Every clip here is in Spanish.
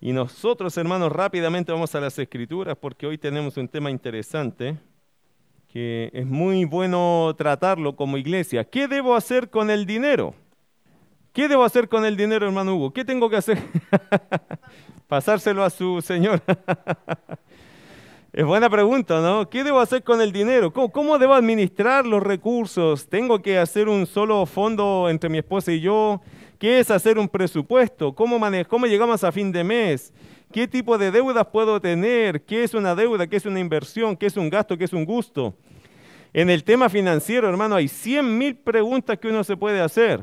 Y nosotros, hermanos, rápidamente vamos a las escrituras porque hoy tenemos un tema interesante que es muy bueno tratarlo como iglesia. ¿Qué debo hacer con el dinero? ¿Qué debo hacer con el dinero, hermano Hugo? ¿Qué tengo que hacer? Pasárselo a su señor. es buena pregunta, ¿no? ¿Qué debo hacer con el dinero? ¿Cómo, ¿Cómo, debo administrar los recursos? ¿Tengo que hacer un solo fondo entre mi esposa y yo? ¿Qué es hacer un presupuesto? ¿Cómo, ¿Cómo llegamos a fin de mes? ¿Qué tipo de deudas puedo tener? ¿Qué es una deuda? ¿Qué es una inversión? ¿Qué es un gasto? ¿Qué es un gusto? En el tema financiero, hermano, hay 100 mil preguntas que uno se puede hacer.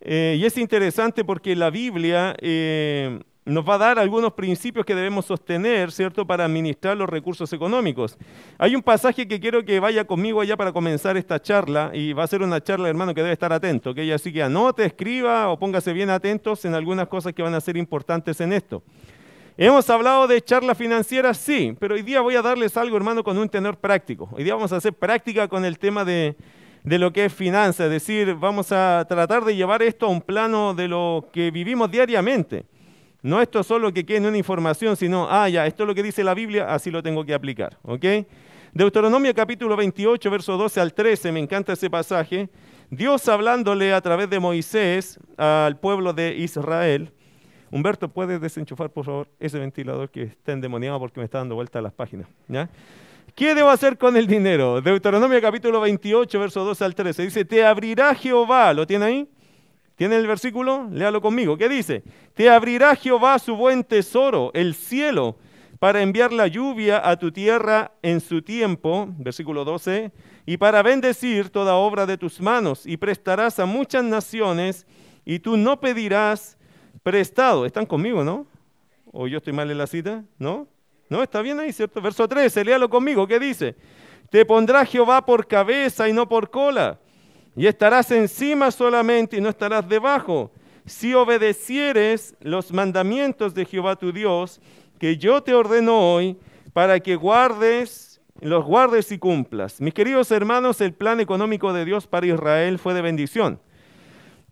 Eh, y es interesante porque la Biblia eh, nos va a dar algunos principios que debemos sostener, ¿cierto?, para administrar los recursos económicos. Hay un pasaje que quiero que vaya conmigo allá para comenzar esta charla, y va a ser una charla, hermano, que debe estar atento, que así que anote, escriba o póngase bien atentos en algunas cosas que van a ser importantes en esto. Hemos hablado de charla financiera, sí, pero hoy día voy a darles algo, hermano, con un tenor práctico. Hoy día vamos a hacer práctica con el tema de, de lo que es finanzas, es decir, vamos a tratar de llevar esto a un plano de lo que vivimos diariamente. No esto solo que quede en una información, sino, ah, ya, esto es lo que dice la Biblia, así lo tengo que aplicar. ¿Ok? Deuteronomio capítulo 28, verso 12 al 13, me encanta ese pasaje. Dios hablándole a través de Moisés al pueblo de Israel. Humberto, ¿puedes desenchufar, por favor, ese ventilador que está endemoniado porque me está dando vuelta a las páginas? ¿ya? ¿Qué debo hacer con el dinero? Deuteronomio capítulo 28, verso 12 al 13. Dice, te abrirá Jehová, ¿lo tiene ahí? ¿Tiene el versículo? Léalo conmigo. ¿Qué dice? Te abrirá Jehová su buen tesoro, el cielo, para enviar la lluvia a tu tierra en su tiempo, versículo 12, y para bendecir toda obra de tus manos, y prestarás a muchas naciones, y tú no pedirás prestado. ¿Están conmigo, no? ¿O yo estoy mal en la cita? ¿No? ¿No? ¿Está bien ahí, cierto? Verso 13, léalo conmigo. ¿Qué dice? Te pondrá Jehová por cabeza y no por cola y estarás encima solamente y no estarás debajo, si obedecieres los mandamientos de Jehová tu Dios, que yo te ordeno hoy, para que guardes, los guardes y cumplas. Mis queridos hermanos, el plan económico de Dios para Israel fue de bendición.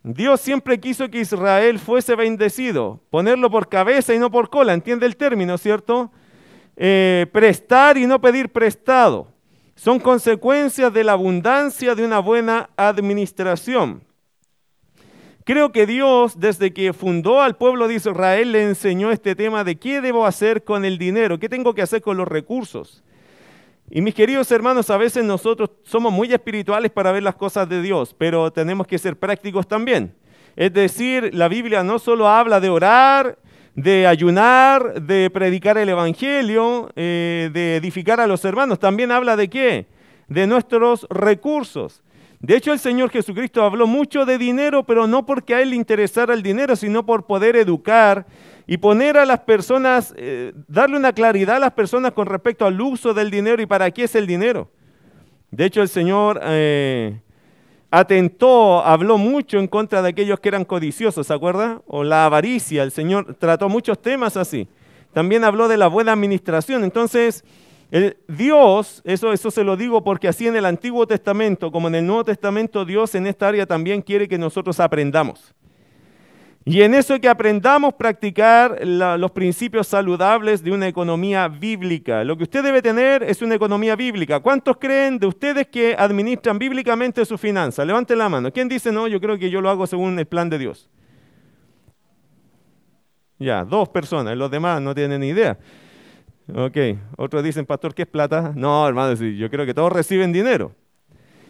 Dios siempre quiso que Israel fuese bendecido, ponerlo por cabeza y no por cola, entiende el término, ¿cierto? Eh, prestar y no pedir prestado son consecuencias de la abundancia de una buena administración. Creo que Dios, desde que fundó al pueblo de Israel, le enseñó este tema de qué debo hacer con el dinero, qué tengo que hacer con los recursos. Y mis queridos hermanos, a veces nosotros somos muy espirituales para ver las cosas de Dios, pero tenemos que ser prácticos también. Es decir, la Biblia no solo habla de orar de ayunar, de predicar el Evangelio, eh, de edificar a los hermanos. También habla de qué? De nuestros recursos. De hecho, el Señor Jesucristo habló mucho de dinero, pero no porque a Él le interesara el dinero, sino por poder educar y poner a las personas, eh, darle una claridad a las personas con respecto al uso del dinero y para qué es el dinero. De hecho, el Señor eh, atentó, habló mucho en contra de aquellos que eran codiciosos, ¿se acuerda? O la avaricia, el Señor trató muchos temas así. También habló de la buena administración. Entonces, Dios, eso, eso se lo digo porque así en el Antiguo Testamento como en el Nuevo Testamento, Dios en esta área también quiere que nosotros aprendamos. Y en eso que aprendamos practicar los principios saludables de una economía bíblica. Lo que usted debe tener es una economía bíblica. ¿Cuántos creen de ustedes que administran bíblicamente sus finanzas? Levanten la mano. ¿Quién dice no? Yo creo que yo lo hago según el plan de Dios. Ya, dos personas. Los demás no tienen ni idea. Ok. Otros dicen, pastor, ¿qué es plata? No, hermano, yo creo que todos reciben dinero.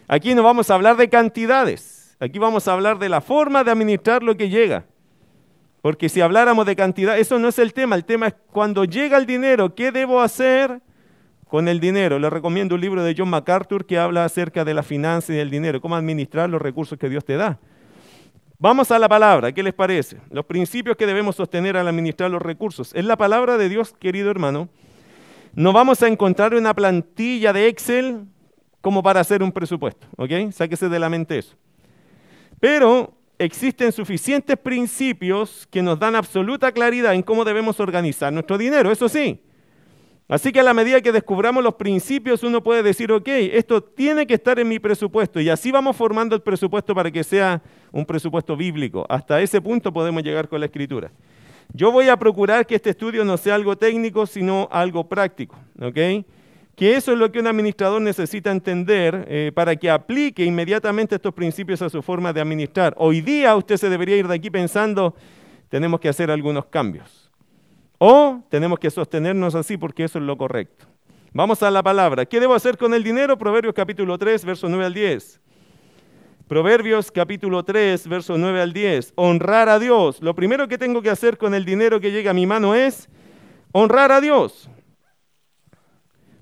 Aquí no vamos a hablar de cantidades. Aquí vamos a hablar de la forma de administrar lo que llega. Porque si habláramos de cantidad, eso no es el tema. El tema es cuando llega el dinero, ¿qué debo hacer con el dinero? Le recomiendo un libro de John MacArthur que habla acerca de la finanza y del dinero, cómo administrar los recursos que Dios te da. Vamos a la palabra, ¿qué les parece? Los principios que debemos sostener al administrar los recursos. Es la palabra de Dios, querido hermano. No vamos a encontrar una plantilla de Excel como para hacer un presupuesto, ¿ok? Sáquese de la mente eso. Pero existen suficientes principios que nos dan absoluta claridad en cómo debemos organizar nuestro dinero, eso sí. Así que a la medida que descubramos los principios, uno puede decir, ok, esto tiene que estar en mi presupuesto y así vamos formando el presupuesto para que sea un presupuesto bíblico. Hasta ese punto podemos llegar con la escritura. Yo voy a procurar que este estudio no sea algo técnico, sino algo práctico, ¿ok? Que eso es lo que un administrador necesita entender eh, para que aplique inmediatamente estos principios a su forma de administrar. Hoy día usted se debería ir de aquí pensando, tenemos que hacer algunos cambios. O tenemos que sostenernos así porque eso es lo correcto. Vamos a la palabra. ¿Qué debo hacer con el dinero? Proverbios capítulo 3, verso 9 al 10. Proverbios capítulo 3, verso 9 al 10. Honrar a Dios. Lo primero que tengo que hacer con el dinero que llega a mi mano es honrar a Dios.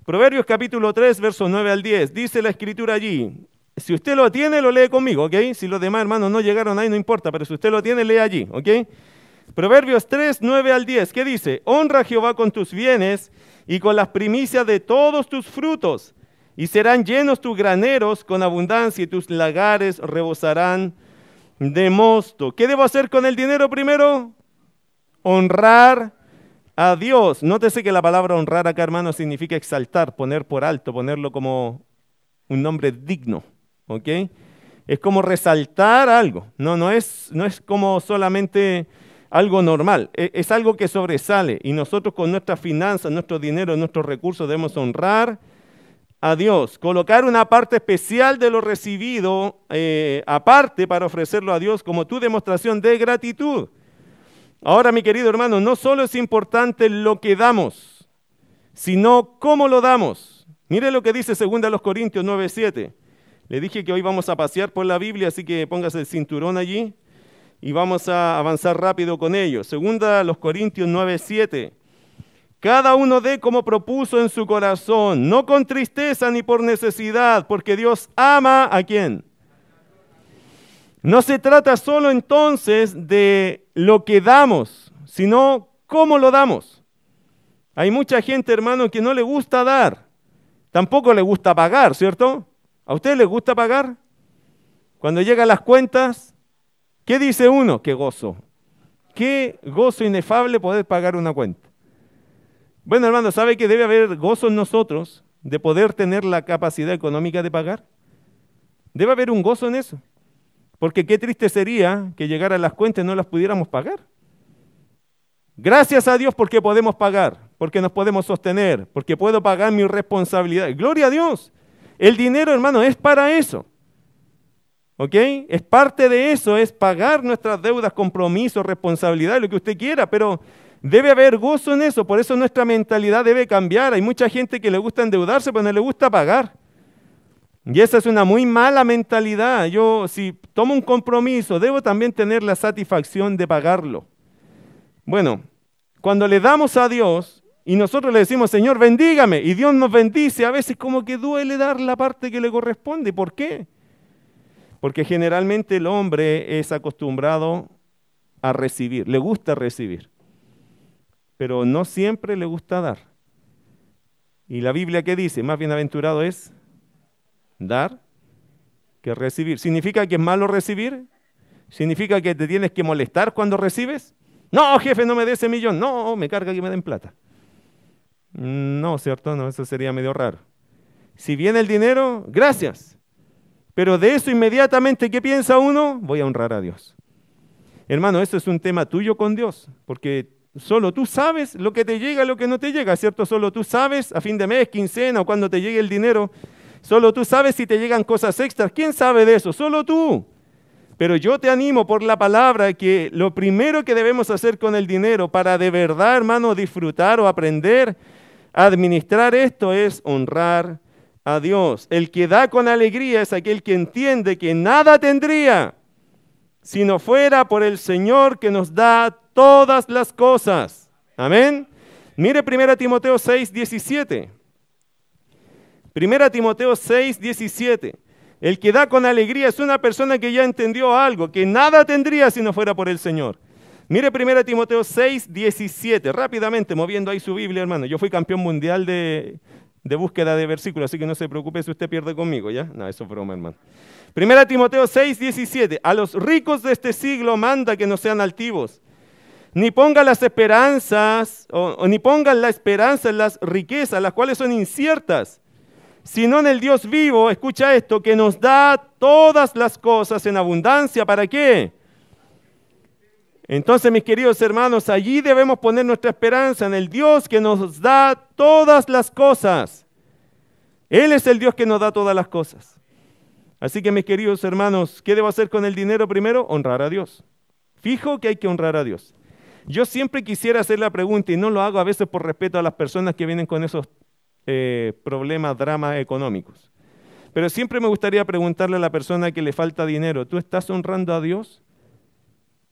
Proverbios capítulo 3, verso 9 al 10. Dice la escritura allí. Si usted lo tiene, lo lee conmigo, ¿ok? Si los demás hermanos no llegaron ahí, no importa, pero si usted lo tiene, lee allí, ¿ok? Proverbios 3, 9 al 10. ¿Qué dice? Honra a Jehová con tus bienes y con las primicias de todos tus frutos y serán llenos tus graneros con abundancia y tus lagares rebosarán de mosto. ¿Qué debo hacer con el dinero primero? Honrar a Dios. Nótese que la palabra honrar acá, hermano, significa exaltar, poner por alto, ponerlo como un nombre digno. ¿Ok? Es como resaltar algo. No, no es, no es como solamente algo normal. Es, es algo que sobresale. Y nosotros con nuestras finanzas, nuestro dinero, nuestros recursos debemos honrar a Dios, colocar una parte especial de lo recibido eh, aparte para ofrecerlo a Dios como tu demostración de gratitud. Ahora, mi querido hermano, no solo es importante lo que damos, sino cómo lo damos. Mire lo que dice 2 Corintios 9:7. Le dije que hoy vamos a pasear por la Biblia, así que póngase el cinturón allí y vamos a avanzar rápido con ello. 2 Corintios 9:7. Cada uno dé como propuso en su corazón, no con tristeza ni por necesidad, porque Dios ama a quién. No se trata solo entonces de lo que damos, sino cómo lo damos. Hay mucha gente, hermano, que no le gusta dar, tampoco le gusta pagar, ¿cierto? ¿A usted le gusta pagar? Cuando llegan las cuentas, ¿qué dice uno? Qué gozo. Qué gozo inefable poder pagar una cuenta. Bueno, hermano, ¿sabe que debe haber gozo en nosotros de poder tener la capacidad económica de pagar? Debe haber un gozo en eso. Porque qué triste sería que llegaran las cuentas y no las pudiéramos pagar. Gracias a Dios porque podemos pagar, porque nos podemos sostener, porque puedo pagar mi responsabilidad. Gloria a Dios. El dinero, hermano, es para eso. ¿Ok? Es parte de eso, es pagar nuestras deudas, compromisos, responsabilidades, lo que usted quiera, pero Debe haber gozo en eso, por eso nuestra mentalidad debe cambiar. Hay mucha gente que le gusta endeudarse, pero no le gusta pagar. Y esa es una muy mala mentalidad. Yo, si tomo un compromiso, debo también tener la satisfacción de pagarlo. Bueno, cuando le damos a Dios y nosotros le decimos, Señor, bendígame, y Dios nos bendice, a veces como que duele dar la parte que le corresponde. ¿Por qué? Porque generalmente el hombre es acostumbrado a recibir, le gusta recibir pero no siempre le gusta dar. ¿Y la Biblia qué dice? Más bienaventurado es dar que recibir. ¿Significa que es malo recibir? ¿Significa que te tienes que molestar cuando recibes? No, jefe, no me dé ese millón. No, me carga que me den plata. No, ¿cierto? No, eso sería medio raro. Si viene el dinero, gracias. Pero de eso inmediatamente, ¿qué piensa uno? Voy a honrar a Dios. Hermano, eso es un tema tuyo con Dios, porque Solo tú sabes lo que te llega, lo que no te llega, ¿cierto? Solo tú sabes a fin de mes, quincena o cuando te llegue el dinero. Solo tú sabes si te llegan cosas extras. ¿Quién sabe de eso? Solo tú. Pero yo te animo por la palabra que lo primero que debemos hacer con el dinero para de verdad, hermano, disfrutar o aprender a administrar esto es honrar a Dios. El que da con alegría es aquel que entiende que nada tendría si no fuera por el Señor que nos da todas las cosas. Amén. Mire 1 Timoteo 6, 17. 1 Timoteo 6, 17. El que da con alegría es una persona que ya entendió algo, que nada tendría si no fuera por el Señor. Mire 1 Timoteo 6, 17. Rápidamente, moviendo ahí su Biblia, hermano. Yo fui campeón mundial de, de búsqueda de versículos, así que no se preocupe si usted pierde conmigo, ¿ya? No, eso es broma, hermano. 1 Timoteo 6, 17. A los ricos de este siglo manda que no sean altivos, ni pongan las esperanzas, o, ni pongan la esperanza en las riquezas, las cuales son inciertas, sino en el Dios vivo, escucha esto, que nos da todas las cosas en abundancia. ¿Para qué? Entonces, mis queridos hermanos, allí debemos poner nuestra esperanza en el Dios que nos da todas las cosas. Él es el Dios que nos da todas las cosas. Así que, mis queridos hermanos, ¿qué debo hacer con el dinero primero? Honrar a Dios. Fijo que hay que honrar a Dios. Yo siempre quisiera hacer la pregunta y no lo hago a veces por respeto a las personas que vienen con esos eh, problemas, dramas económicos. Pero siempre me gustaría preguntarle a la persona que le falta dinero, ¿tú estás honrando a Dios?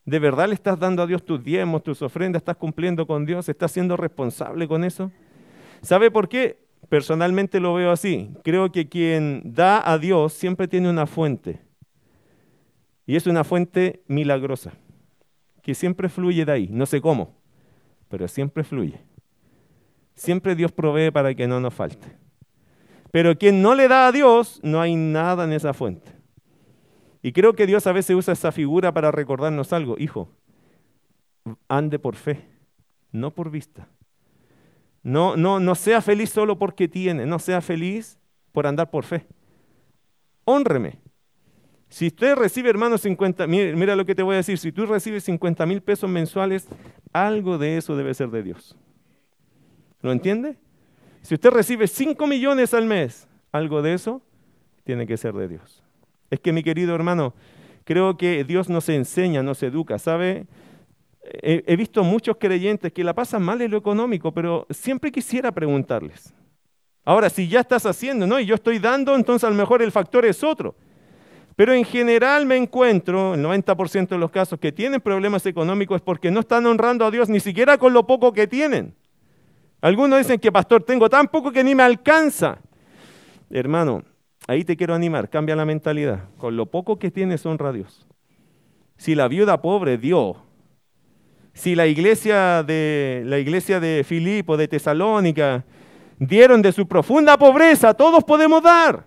¿De verdad le estás dando a Dios tus diezmos, tus ofrendas? ¿Estás cumpliendo con Dios? ¿Estás siendo responsable con eso? ¿Sabe por qué? Personalmente lo veo así. Creo que quien da a Dios siempre tiene una fuente. Y es una fuente milagrosa, que siempre fluye de ahí. No sé cómo, pero siempre fluye. Siempre Dios provee para que no nos falte. Pero quien no le da a Dios, no hay nada en esa fuente. Y creo que Dios a veces usa esa figura para recordarnos algo. Hijo, ande por fe, no por vista. No, no, no sea feliz solo porque tiene, no sea feliz por andar por fe. Honreme. Si usted recibe, hermano, 50, mira, mira lo que te voy a decir, si tú recibes 50 mil pesos mensuales, algo de eso debe ser de Dios. ¿Lo entiende? Si usted recibe 5 millones al mes, algo de eso tiene que ser de Dios. Es que mi querido hermano, creo que Dios nos enseña, nos educa, ¿sabe? He, visto muchos creyentes que la pasan mal en lo económico, pero siempre quisiera preguntarles. Ahora, si ya estás haciendo, ¿no? Y yo estoy dando, entonces a lo mejor el factor es otro. Pero en general me encuentro, el 90% de los casos que tienen problemas económicos es porque no están honrando a Dios ni siquiera con lo poco que tienen. Algunos dicen que, pastor, tengo tan poco que ni me alcanza. Hermano, Ahí te quiero animar, cambia la mentalidad. Con lo poco que tienes, honra a Dios. Si la viuda pobre dio, si la iglesia de, la iglesia de Filipo, de Tesalónica, dieron de su profunda pobreza, todos podemos dar.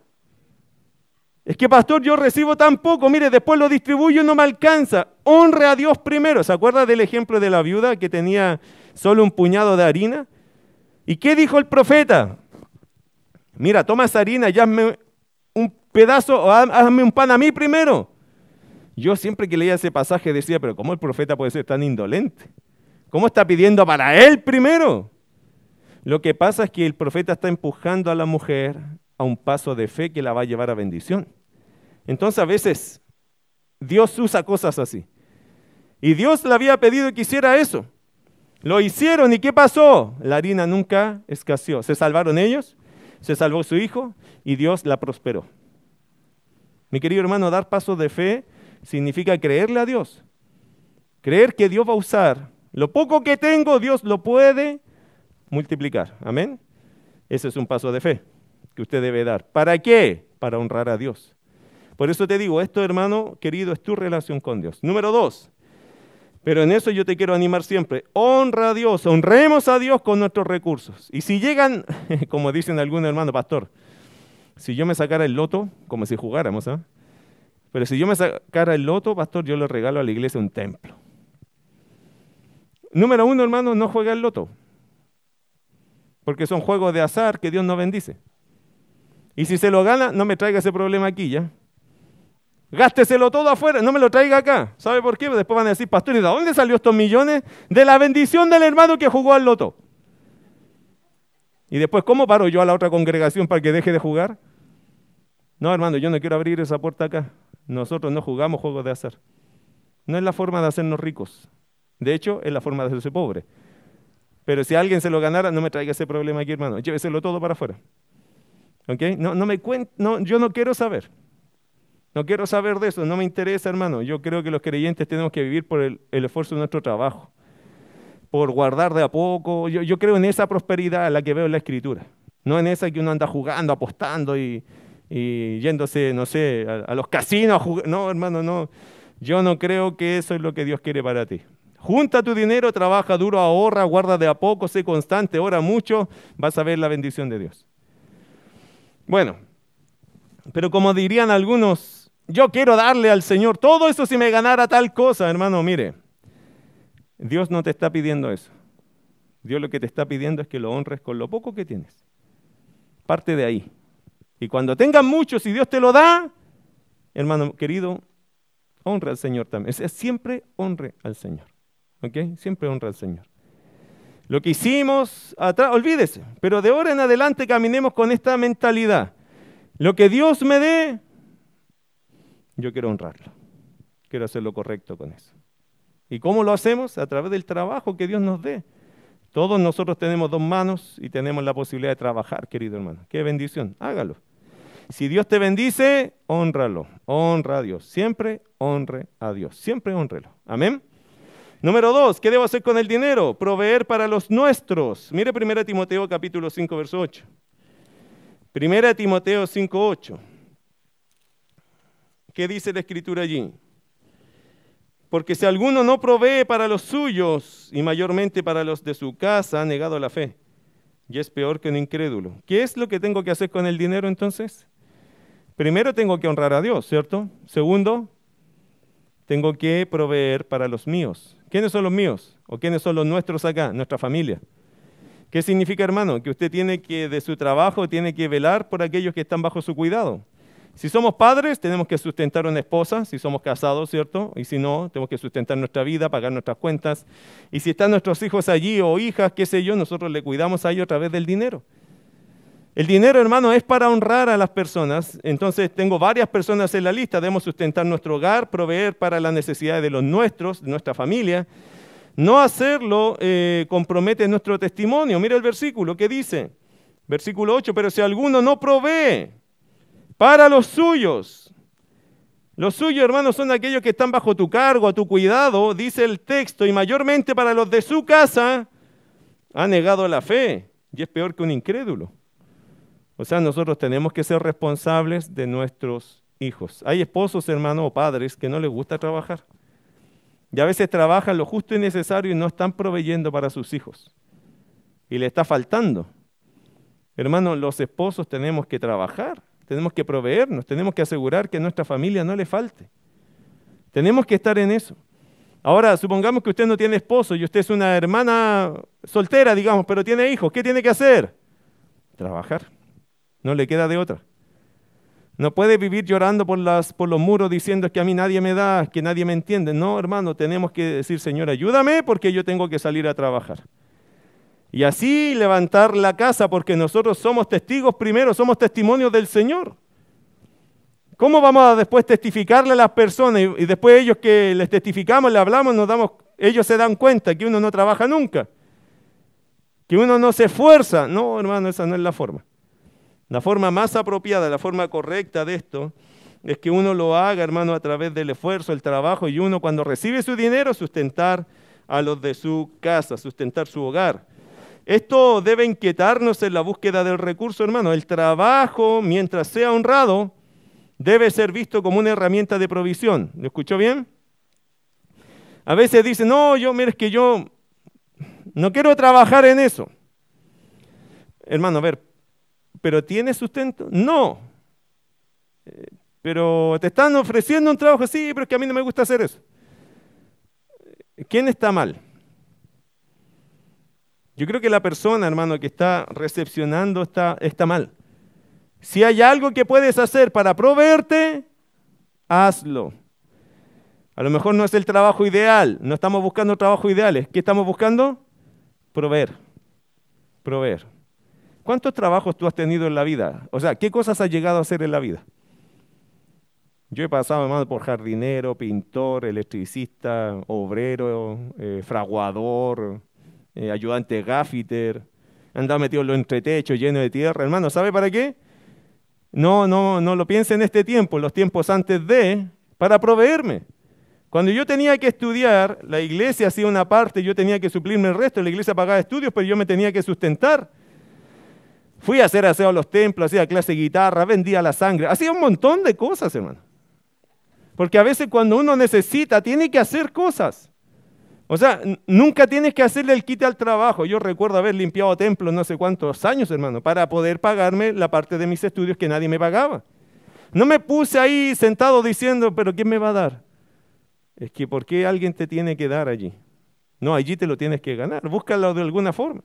Es que, pastor, yo recibo tan poco, mire, después lo distribuyo y no me alcanza. Honre a Dios primero. ¿Se acuerda del ejemplo de la viuda que tenía solo un puñado de harina? ¿Y qué dijo el profeta? Mira, toma esa harina y hazme pedazo, hazme un pan a mí primero. Yo siempre que leía ese pasaje decía, pero ¿cómo el profeta puede ser tan indolente? ¿Cómo está pidiendo para él primero? Lo que pasa es que el profeta está empujando a la mujer a un paso de fe que la va a llevar a bendición. Entonces a veces Dios usa cosas así. Y Dios le había pedido que hiciera eso. Lo hicieron y ¿qué pasó? La harina nunca escaseó. Se salvaron ellos, se salvó su hijo y Dios la prosperó. Mi querido hermano, dar pasos de fe significa creerle a Dios. Creer que Dios va a usar lo poco que tengo, Dios lo puede multiplicar. Amén. Ese es un paso de fe que usted debe dar. ¿Para qué? Para honrar a Dios. Por eso te digo, esto, hermano querido, es tu relación con Dios. Número dos, pero en eso yo te quiero animar siempre. Honra a Dios, honremos a Dios con nuestros recursos. Y si llegan, como dicen algunos hermanos, pastor, si yo me sacara el loto, como si jugáramos, ¿ah? Pero si yo me sacara el loto, pastor, yo le regalo a la iglesia un templo. Número uno, hermano, no juega el loto. Porque son juegos de azar que Dios no bendice. Y si se lo gana, no me traiga ese problema aquí, ¿ya? Gásteselo todo afuera, no me lo traiga acá. ¿Sabe por qué? Después van a decir, pastor, ¿y de dónde salió estos millones? De la bendición del hermano que jugó al loto. Y después, ¿cómo paro yo a la otra congregación para que deje de jugar? No, hermano, yo no quiero abrir esa puerta acá. Nosotros no jugamos juegos de azar. No es la forma de hacernos ricos. De hecho, es la forma de hacerse pobre. Pero si alguien se lo ganara, no me traiga ese problema aquí, hermano. Lléveselo todo para afuera. ¿Ok? No, no me no, yo no quiero saber. No quiero saber de eso, no me interesa, hermano. Yo creo que los creyentes tenemos que vivir por el esfuerzo de nuestro trabajo por guardar de a poco. Yo, creo en esa prosperidad la que veo en la escritura, no en esa que uno anda jugando, apostando y, yéndose, no sé, a, los casinos. No, hermano, no. Yo no creo que eso es lo que Dios quiere para ti. Junta tu dinero, trabaja duro, ahorra, guarda de a poco, sé constante, ora mucho, vas a ver la bendición de Dios. Bueno, pero como dirían algunos, yo quiero darle al Señor todo eso si me ganara tal cosa, hermano, mire, Dios no te está pidiendo eso. Dios lo que te está pidiendo es que lo honres con lo poco que tienes. Parte de ahí. Y cuando tengas mucho, si Dios te lo da, hermano querido, honra al Señor también. Siempre honre al Señor. ¿Ok? Siempre honra al Señor. Lo que hicimos atrás, olvídese, pero de ahora en adelante caminemos con esta mentalidad. Lo que Dios me dé, yo quiero honrarlo. Quiero hacer lo correcto con eso. ¿Y cómo lo hacemos? A través del trabajo que Dios nos dé. Todos nosotros tenemos dos manos y tenemos la posibilidad de trabajar, querido hermano. Qué bendición. Hágalo. Si Dios te bendice, honralo. Honra a Dios. Siempre honre a Dios. Siempre honrelo. Amén. Número dos, ¿qué debo hacer con el dinero? Proveer para los nuestros. Mire 1 Timoteo capítulo 5, verso 8. 1 Timoteo 5, 8. ¿Qué dice la escritura allí? Porque si alguno no provee para los suyos y mayormente para los de su casa, ha negado la fe. Y es peor que un incrédulo. ¿Qué es lo que tengo que hacer con el dinero entonces? Primero tengo que honrar a Dios, ¿cierto? Segundo, tengo que proveer para los míos. ¿Quiénes son los míos? ¿O quiénes son los nuestros acá? Nuestra familia. ¿Qué significa, hermano? Que usted tiene que, de su trabajo, tiene que velar por aquellos que están bajo su cuidado. Si somos padres, tenemos que sustentar a una esposa, si somos casados, ¿cierto? Y si no, tenemos que sustentar nuestra vida, pagar nuestras cuentas. Y si están nuestros hijos allí o hijas, qué sé yo, nosotros le cuidamos a ellos a través del dinero. El dinero, hermano, es para honrar a las personas. Entonces, tengo varias personas en la lista. Debemos sustentar nuestro hogar, proveer para las necesidades de los nuestros, de nuestra familia. No hacerlo eh, compromete nuestro testimonio. Mira el versículo que dice, versículo 8, pero si alguno no provee para los suyos, los suyos, hermanos, son aquellos que están bajo tu cargo, a tu cuidado, dice el texto, y mayormente para los de su casa, ha negado la fe, y es peor que un incrédulo. O sea, nosotros tenemos que ser responsables de nuestros hijos. Hay esposos, hermanos o padres que no les gusta trabajar. Y a veces trabajan lo justo y necesario y no están proveyendo para sus hijos. Y le está faltando. Hermanos, los esposos tenemos que trabajar, tenemos que proveernos, tenemos que asegurar que a nuestra familia no le falte. Tenemos que estar en eso. Ahora, supongamos que usted no tiene esposo y usted es una hermana soltera, digamos, pero tiene hijos. ¿Qué tiene que hacer? Trabajar. No le queda de otra. No puede vivir llorando por, las, por los muros diciendo que a mí nadie me da, que nadie me entiende. No, hermano, tenemos que decir, Señor, ayúdame porque yo tengo que salir a trabajar. Y así levantar la casa porque nosotros somos testigos primero, somos testimonios del Señor. ¿Cómo vamos a después testificarle a las personas y, después ellos que les testificamos, le hablamos, nos damos, ellos se dan cuenta que uno no trabaja nunca, que uno no se esfuerza? No, hermano, esa no es la forma. La forma más apropiada, la forma correcta de esto, es que uno lo haga, hermano, a través del esfuerzo, el trabajo, y uno cuando recibe su dinero, sustentar a los de su casa, sustentar su hogar. Esto debe inquietarnos en la búsqueda del recurso, hermano. El trabajo, mientras sea honrado, debe ser visto como una herramienta de provisión. ¿Lo escuchó bien? A veces dicen, no, yo, mire, es que yo no quiero trabajar en eso. Hermano, a ver, ¿pero tiene sustento? No. Pero te están ofreciendo un trabajo, sí, pero es que a mí no me gusta hacer eso. ¿Quién está mal? Yo creo que la persona, hermano, que está recepcionando está, mal. Si hay algo que puedes hacer para proveerte, hazlo. A lo mejor no es el trabajo ideal, no estamos buscando trabajo ideales. ¿Qué estamos buscando? Proveer. Proveer. ¿Cuántos trabajos tú has tenido en la vida? O sea, ¿qué cosas has llegado a hacer en la vida? Yo he pasado, hermano, por jardinero, pintor, electricista, obrero, eh, fraguador, eh, ayudante gaffiter, andado metido en los entretechos lleno de tierra. Hermano, ¿sabe para qué? No, no, no lo piense en este tiempo, los tiempos antes de, para proveerme. Cuando yo tenía que estudiar, la iglesia hacía una parte, yo tenía que suplirme el resto, la iglesia pagaba estudios, pero yo me tenía que sustentar. Fui a hacer aseo a los templos, hacía clase de guitarra, vendía la sangre, hacía un montón de cosas, hermano. Porque a veces cuando uno necesita, tiene que hacer cosas. O sea, nunca tienes que hacerle el quite al trabajo. Yo recuerdo haber limpiado templos no sé cuántos años, hermano, para poder pagarme la parte de mis estudios que nadie me pagaba. No me puse ahí sentado diciendo, pero ¿quién me va a dar? Es que ¿por qué alguien te tiene que dar allí? No, allí te lo tienes que ganar. Búscalo de alguna forma.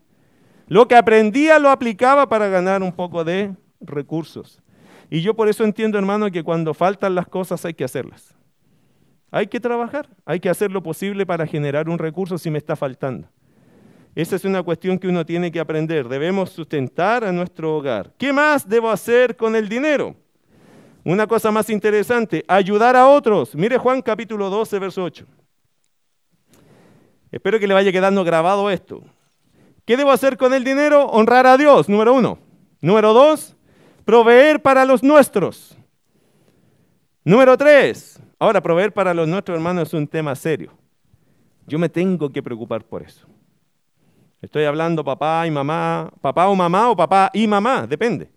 Lo que aprendía lo aplicaba para ganar un poco de recursos. Y yo por eso entiendo, hermano, que cuando faltan las cosas hay que hacerlas. Hay que trabajar, hay que hacer lo posible para generar un recurso si me está faltando. Esa es una cuestión que uno tiene que aprender. Debemos sustentar a nuestro hogar. ¿Qué más debo hacer con el dinero? Una cosa más interesante, ayudar a otros. Mire Juan capítulo 12, verso 8. Espero que le vaya quedando grabado esto. ¿Qué debo hacer con el dinero? Honrar a Dios, número uno. Número dos, proveer para los nuestros. Número tres, ahora proveer para los nuestros hermanos es un tema serio. Yo me tengo que preocupar por eso. Estoy hablando papá y mamá, papá o mamá o papá y mamá, depende.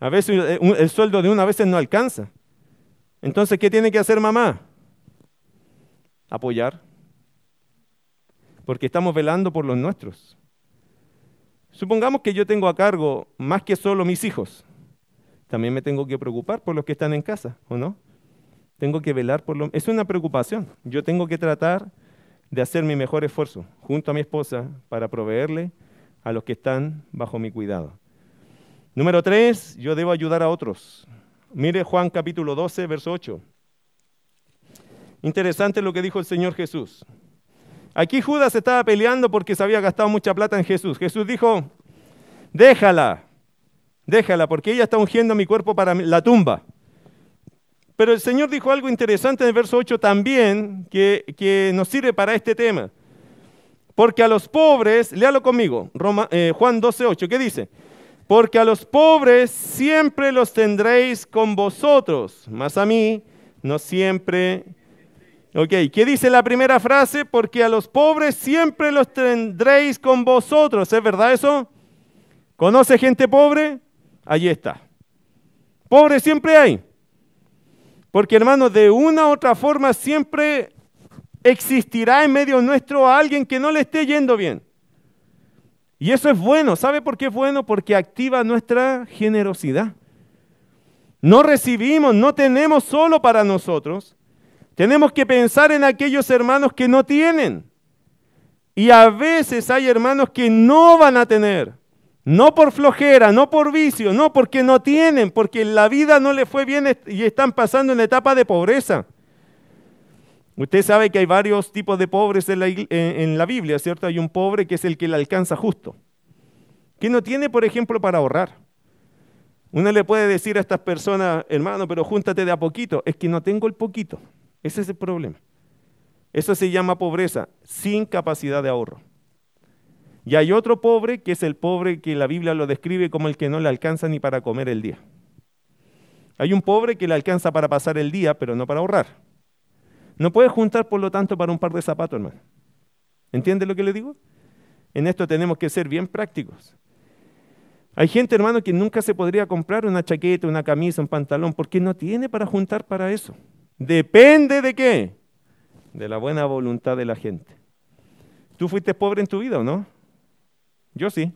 A veces eh, el sueldo de una a veces no alcanza. Entonces, ¿qué tiene que hacer mamá? Apoyar. Porque estamos velando por los nuestros. Supongamos que yo tengo a cargo más que solo mis hijos. También me tengo que preocupar por los que están en casa, ¿o no? Tengo que velar por lo... Es una preocupación. Yo tengo que tratar de hacer mi mejor esfuerzo junto a mi esposa para proveerle a los que están bajo mi cuidado. Número tres, yo debo ayudar a otros. Mire Juan capítulo 12, verso 8. Interesante lo que dijo el Señor Jesús. Aquí Judas estaba peleando porque se había gastado mucha plata en Jesús. Jesús dijo, déjala, déjala, porque ella está ungiendo mi cuerpo para la tumba. Pero el Señor dijo algo interesante en el verso 8 también que, nos sirve para este tema. Porque a los pobres, léalo conmigo, eh, Juan 12, 8, ¿qué dice? Porque a los pobres siempre los tendréis con vosotros, mas a mí no siempre Ok, ¿qué dice la primera frase? Porque a los pobres siempre los tendréis con vosotros. ¿Es verdad eso? ¿Conoce gente pobre? Allí está. Pobre siempre hay. Porque hermanos, de una u otra forma siempre existirá en medio nuestro alguien que no le esté yendo bien. Y eso es bueno. ¿Sabe por qué es bueno? Porque activa nuestra generosidad. No recibimos, no tenemos solo para nosotros, tenemos que pensar en aquellos hermanos que no tienen. Y a veces hay hermanos que no van a tener. No por flojera, no por vicio, no porque no tienen, porque la vida no les fue bien y están pasando en etapa de pobreza. Usted sabe que hay varios tipos de pobres en la, en la, Biblia, ¿cierto? Hay un pobre que es el que le alcanza justo, que no tiene, por ejemplo, para ahorrar. Uno le puede decir a estas personas, hermano, pero júntate de a poquito. Es que no tengo el poquito. Ese es el problema. Eso se llama pobreza, sin capacidad de ahorro. Y hay otro pobre que es el pobre que la Biblia lo describe como el que no le alcanza ni para comer el día. Hay un pobre que le alcanza para pasar el día, pero no para ahorrar. No puede juntar, por lo tanto, para un par de zapatos, hermano. ¿Entiende lo que le digo? En esto tenemos que ser bien prácticos. Hay gente, hermano, que nunca se podría comprar una chaqueta, una camisa, un pantalón, porque no tiene para juntar para eso. Depende de qué? De la buena voluntad de la gente. ¿Tú fuiste pobre en tu vida o no? Yo sí.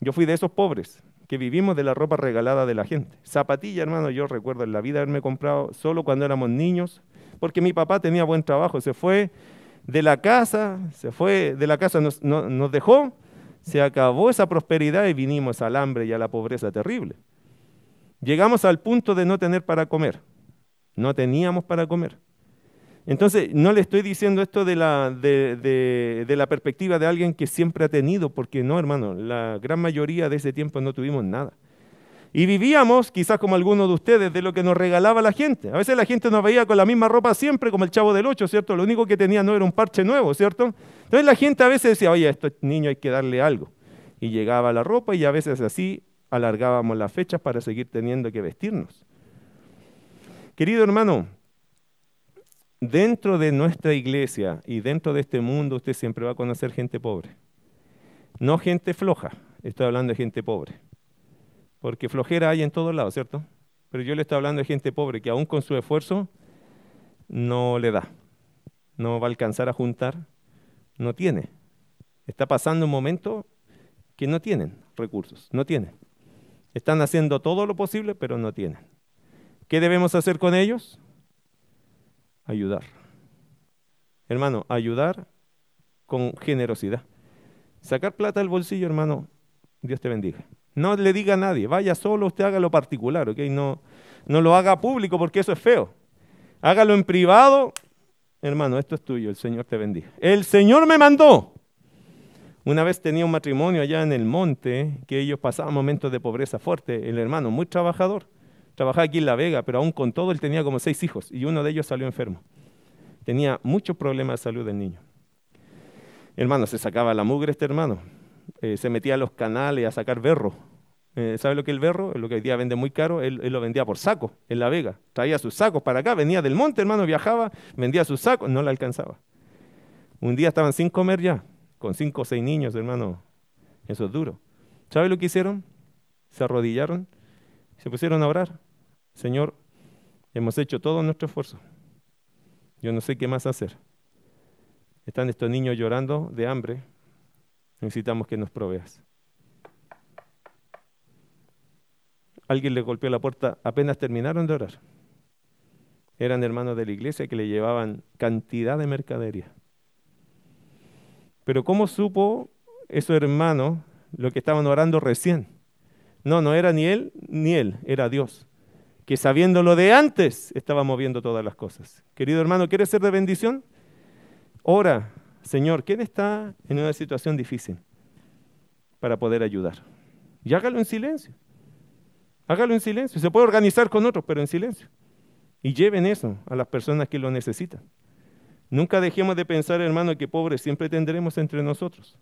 Yo fui de esos pobres que vivimos de la ropa regalada de la gente. Zapatilla, hermano, yo recuerdo en la vida haberme comprado solo cuando éramos niños, porque mi papá tenía buen trabajo, se fue de la casa, se fue de la casa, nos, nos dejó, se acabó esa prosperidad y vinimos al hambre y a la pobreza terrible. Llegamos al punto de no tener para comer. No teníamos para comer. Entonces, no le estoy diciendo esto de la, de, la perspectiva de alguien que siempre ha tenido, porque no, hermano, la gran mayoría de ese tiempo no tuvimos nada. Y vivíamos, quizás como algunos de ustedes, de lo que nos regalaba la gente. A veces la gente nos veía con la misma ropa siempre, como el chavo del ocho, ¿cierto? Lo único que tenía no era un parche nuevo, ¿cierto? Entonces la gente a veces decía, oye, a este niño hay que darle algo. Y llegaba la ropa y a veces así alargábamos las fechas para seguir teniendo que vestirnos. Querido hermano, dentro de nuestra iglesia y dentro de este mundo usted siempre va a conocer gente pobre. No gente floja, estoy hablando de gente pobre. Porque flojera hay en todos lados, ¿cierto? Pero yo le estoy hablando de gente pobre que aún con su esfuerzo no le da, no va a alcanzar a juntar, no tiene. Está pasando un momento que no tienen recursos, no tienen. Están haciendo todo lo posible, pero no tienen. ¿Qué debemos hacer con ellos? Ayudar. Hermano, ayudar con generosidad. Sacar plata del bolsillo, hermano, Dios te bendiga. No le diga a nadie, vaya solo, usted haga lo particular, ¿ok? No, no lo haga público porque eso es feo. Hágalo en privado. Hermano, esto es tuyo, el Señor te bendiga. El Señor me mandó. Una vez tenía un matrimonio allá en el monte que ellos pasaban momentos de pobreza fuerte. El hermano, muy trabajador, trabajaba aquí en La Vega, pero aún con todo él tenía como seis hijos y uno de ellos salió enfermo. Tenía muchos problemas de salud del niño. Hermano, se sacaba la mugre este hermano. Eh, se metía a los canales a sacar berro. Eh, ¿Sabe lo que es el berro? Lo que hoy día vende muy caro, él, lo vendía por saco en La Vega. Traía sus sacos para acá, venía del monte, hermano, viajaba, vendía sus sacos, no le alcanzaba. Un día estaban sin comer ya, con cinco o seis niños, hermano. Eso es duro. ¿Sabe lo que hicieron? Se arrodillaron, se pusieron a orar. Señor, hemos hecho todo nuestro esfuerzo. Yo no sé qué más hacer. Están estos niños llorando de hambre. Necesitamos que nos proveas. Alguien le golpeó la puerta apenas terminaron de orar. Eran hermanos de la iglesia que le llevaban cantidad de mercadería. Pero ¿cómo supo esos hermanos lo que estaban orando recién? No, no era ni él ni él, era Dios, que sabiéndolo de antes estaba moviendo todas las cosas. Querido hermano, ¿quieres ser de bendición? Ora, Señor, ¿quién está en una situación difícil para poder ayudar? Y hágalo en silencio. Hágalo en silencio. Se puede organizar con otros, pero en silencio. Y lleven eso a las personas que lo necesitan. Nunca dejemos de pensar, hermano, que pobres siempre tendremos entre nosotros.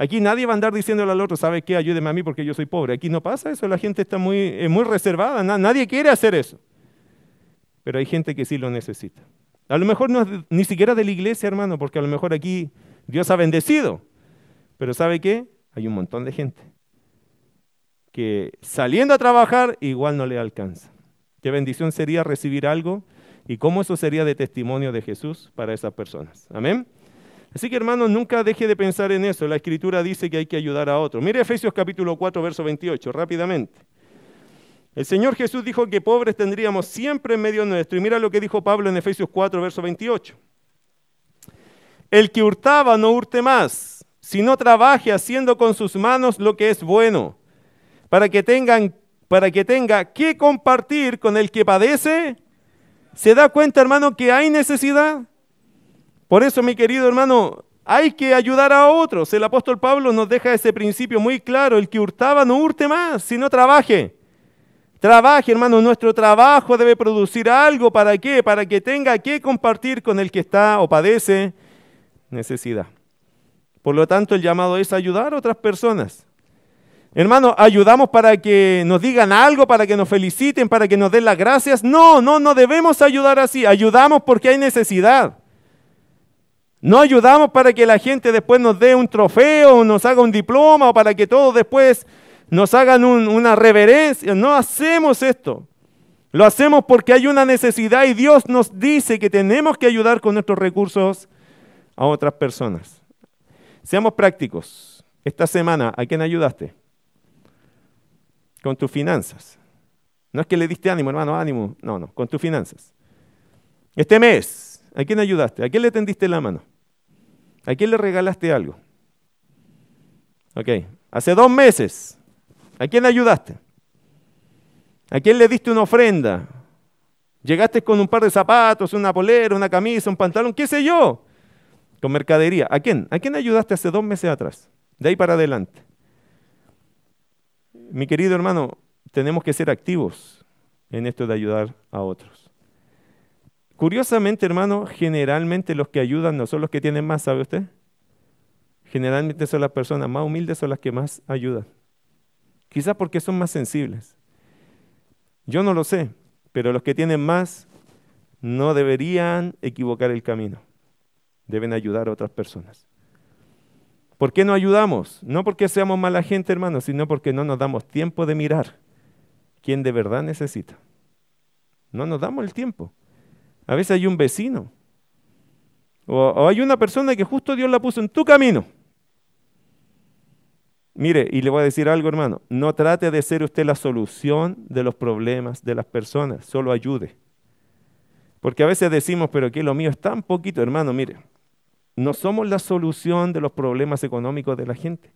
Aquí nadie va a andar diciéndole al otro, ¿sabe qué? Ayúdeme a mí porque yo soy pobre. Aquí no pasa eso, la gente está muy, muy reservada, nadie quiere hacer eso. Pero hay gente que sí lo necesita. A lo mejor no ni siquiera de la iglesia, hermano, porque a lo mejor aquí Dios ha bendecido. Pero ¿sabe qué? Hay un montón de gente que saliendo a trabajar igual no le alcanza. Qué bendición sería recibir algo y cómo eso sería de testimonio de Jesús para esas personas. Amén. Así que hermano, nunca deje de pensar en eso. La escritura dice que hay que ayudar a otro. Mire Efesios capítulo 4, verso 28, rápidamente. El Señor Jesús dijo que pobres tendríamos siempre en medio nuestro. Y mira lo que dijo Pablo en Efesios 4, verso 28. El que hurtaba no hurte más, sino trabaje haciendo con sus manos lo que es bueno, para que tengan para que tenga que compartir con el que padece. ¿Se da cuenta, hermano, que hay necesidad? Por eso, mi querido hermano, hay que ayudar a otros. El apóstol Pablo nos deja ese principio muy claro. El que hurtaba no hurte más, sino trabaje. Trabaje, hermano, nuestro trabajo debe producir algo. ¿Para qué? Para que tenga que compartir con el que está o padece necesidad. Por lo tanto, el llamado es ayudar a otras personas. Hermano, ¿ayudamos para que nos digan algo, para que nos feliciten, para que nos den las gracias? No, no, no debemos ayudar así. Ayudamos porque hay necesidad. No ayudamos para que la gente después nos dé un trofeo, o nos haga un diploma, o para que todos después nos hagan una reverencia. No hacemos esto. Lo hacemos porque hay una necesidad y Dios nos dice que tenemos que ayudar con nuestros recursos a otras personas. Seamos prácticos. Esta semana, ¿a quién ayudaste? Con tus finanzas. No es que le diste ánimo, hermano, ánimo. No, no, con tus finanzas. Este mes, ¿a quién ayudaste? ¿A quién le tendiste la mano? ¿A quién le regalaste algo? Ok, hace dos meses, ¿A quién ayudaste? ¿A quién le diste una ofrenda? Llegaste con un par de zapatos, una polera, una camisa, un pantalón, qué sé yo, con mercadería. ¿A quién? ¿A quién ayudaste hace dos meses atrás? De ahí para adelante. Mi querido hermano, tenemos que ser activos en esto de ayudar a otros. Curiosamente, hermano, generalmente los que ayudan no son los que tienen más, ¿sabe usted? Generalmente son las personas más humildes, son las que más ayudan. Quizás porque son más sensibles. Yo no lo sé, pero los que tienen más no deberían equivocar el camino. Deben ayudar a otras personas. ¿Por qué no ayudamos? No porque seamos mala gente, hermanos, sino porque no nos damos tiempo de mirar quién de verdad necesita. No nos damos el tiempo. A veces hay un vecino o, hay una persona que justo Dios la puso en tu camino Mire, y le voy a decir algo, hermano, no trate de ser usted la solución de los problemas de las personas, solo ayude. Porque a veces decimos, pero que lo mío es tan poquito, hermano, mire, no somos la solución de los problemas económicos de la gente.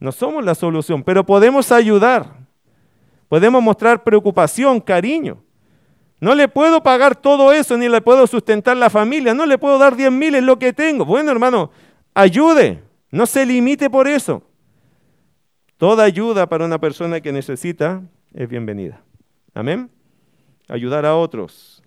No somos la solución, pero podemos ayudar. Podemos mostrar preocupación, cariño. No le puedo pagar todo eso, ni le puedo sustentar la familia, no le puedo dar 10 mil, es lo que tengo. Bueno, hermano, ayude, no se limite por eso. Toda ayuda para una persona que necesita es bienvenida. Amén. Ayudar a otros.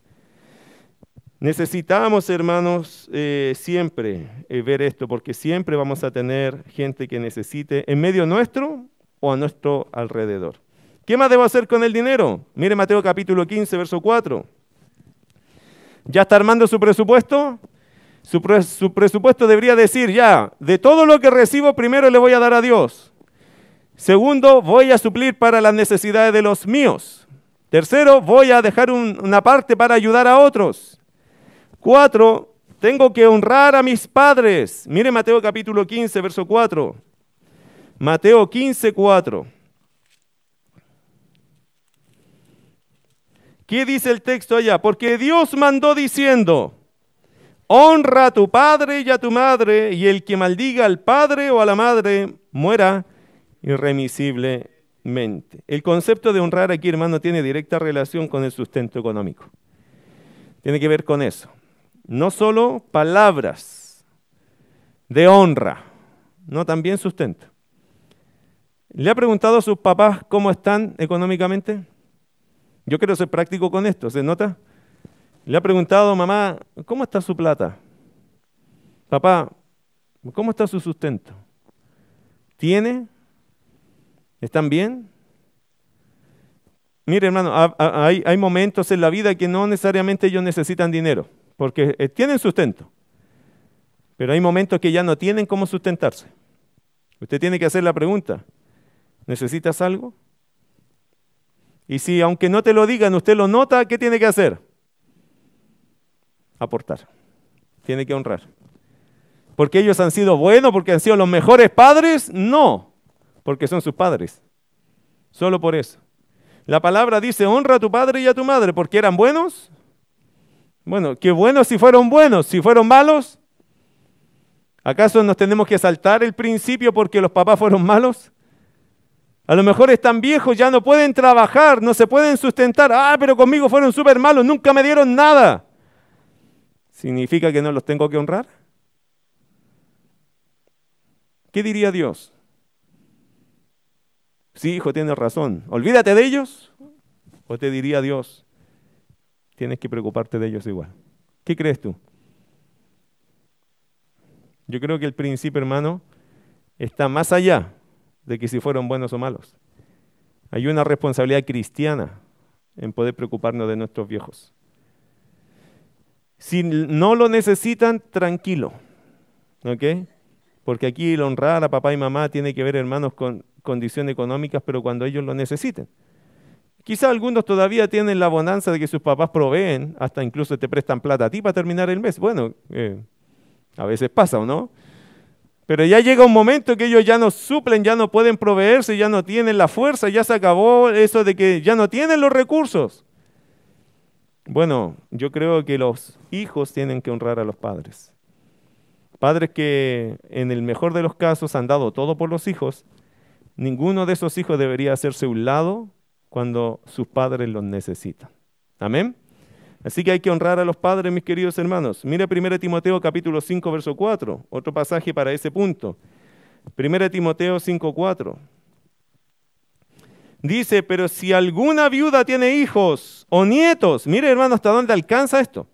Necesitamos, hermanos, eh, siempre eh, ver esto, porque siempre vamos a tener gente que necesite en medio nuestro o a nuestro alrededor. ¿Qué más debo hacer con el dinero? Mire Mateo capítulo 15, verso 4. ¿Ya está armando su presupuesto? Su, su, presupuesto debería decir, ya, de todo lo que recibo, primero le voy a dar a Dios. Segundo, voy a suplir para las necesidades de los míos. Tercero, voy a dejar una parte para ayudar a otros. Cuatro, tengo que honrar a mis padres. Mire Mateo capítulo 15, verso 4. Mateo 15, 4. ¿Qué dice el texto allá? Porque Dios mandó diciendo, honra a tu padre y a tu madre, y el que maldiga al padre o a la madre muera irremisiblemente. El concepto de honrar aquí, hermano, tiene directa relación con el sustento económico. Tiene que ver con eso. No solo palabras de honra, no también sustento. ¿Le ha preguntado a sus papás cómo están económicamente? Yo quiero ser práctico con esto, ¿se nota? Le ha preguntado, mamá, ¿cómo está su plata? Papá, ¿cómo está su sustento? ¿Tiene? ¿Están bien? Mire, hermano, hay, hay, momentos en la vida que no necesariamente ellos necesitan dinero, porque eh, tienen sustento. Pero hay momentos que ya no tienen cómo sustentarse. Usted tiene que hacer la pregunta, ¿necesitas algo? Y si aunque no te lo digan, usted lo nota, ¿qué tiene que hacer? Aportar. Tiene que honrar. ¿Porque ellos han sido buenos? ¿Porque han sido los mejores padres? No, porque son sus padres. Solo por eso. La palabra dice, honra a tu padre y a tu madre, porque eran buenos. Bueno, qué buenos si fueron buenos, si fueron malos. ¿Acaso nos tenemos que saltar el principio porque los papás fueron malos? A lo mejor están viejos, ya no pueden trabajar, no se pueden sustentar. Ah, pero conmigo fueron súper malos, nunca me dieron nada. ¿Significa que no los tengo que honrar? ¿Qué diría Dios? Sí, hijo, tienes razón. Olvídate de ellos. O te diría Dios, tienes que preocuparte de ellos igual. ¿Qué crees tú? Yo creo que el principio, hermano, está más allá de que si fueron buenos o malos. Hay una responsabilidad cristiana en poder preocuparnos de nuestros viejos. Si no lo necesitan, tranquilo. ¿Ok? Porque aquí el honrar a papá y mamá tiene que ver, hermanos, con condiciones económicas, pero cuando ellos lo necesiten. Quizá algunos todavía tienen la bonanza de que sus papás proveen, hasta incluso te prestan plata a ti para terminar el mes. Bueno, eh, a veces pasa, ¿o no? Pero ya llega un momento que ellos ya no suplen, ya no pueden proveerse, ya no tienen la fuerza, ya se acabó eso de que ya no tienen los recursos. Bueno, yo creo que los hijos tienen que honrar a los padres. Padres que en el mejor de los casos han dado todo por los hijos, ninguno de esos hijos debería hacerse un lado cuando sus padres los necesitan. Amén. Así que hay que honrar a los padres, mis queridos hermanos. Mira 1 Timoteo capítulo 5, verso 4, otro pasaje para ese punto. 1 Timoteo 5, 4. Dice, pero si alguna viuda tiene hijos o nietos, mire hermano hasta dónde alcanza esto.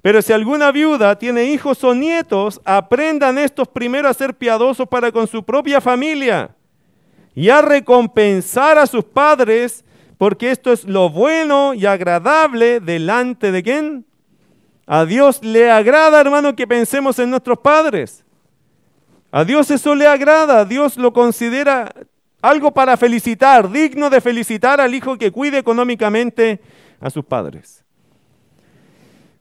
Pero si alguna viuda tiene hijos o nietos, aprendan estos primero a ser piadosos para con su propia familia y a recompensar a sus padres porque esto es lo bueno y agradable delante de quién? A Dios le agrada, hermano, que pensemos en nuestros padres. A Dios eso le agrada, Dios lo considera algo para felicitar, digno de felicitar al hijo que cuide económicamente a sus padres.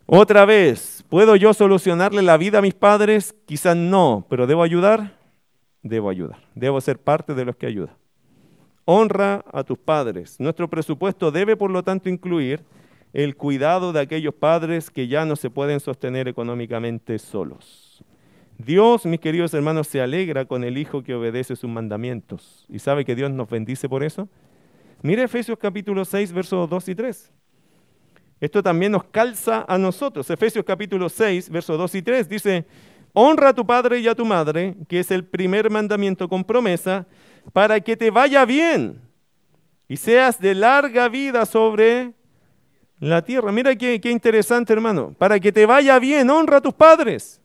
Otra vez, ¿puedo yo solucionarle la vida a mis padres? Quizás no, pero ¿debo ayudar? Debo ayudar, debo ser parte de los que ayudan. Honra a tus padres. Nuestro presupuesto debe, por lo tanto, incluir el cuidado de aquellos padres que ya no se pueden sostener económicamente solos. Dios, mis queridos hermanos, se alegra con el Hijo que obedece sus mandamientos. ¿Y sabe que Dios nos bendice por eso? Mire Efesios capítulo 6, versos 2 y 3. Esto también nos calza a nosotros. Efesios capítulo 6, versos 2 y 3 dice, honra a tu padre y a tu madre, que es el primer mandamiento con promesa, para que te vaya bien y seas de larga vida sobre la tierra. Mira qué, interesante, hermano. Para que te vaya bien, honra a tus padres.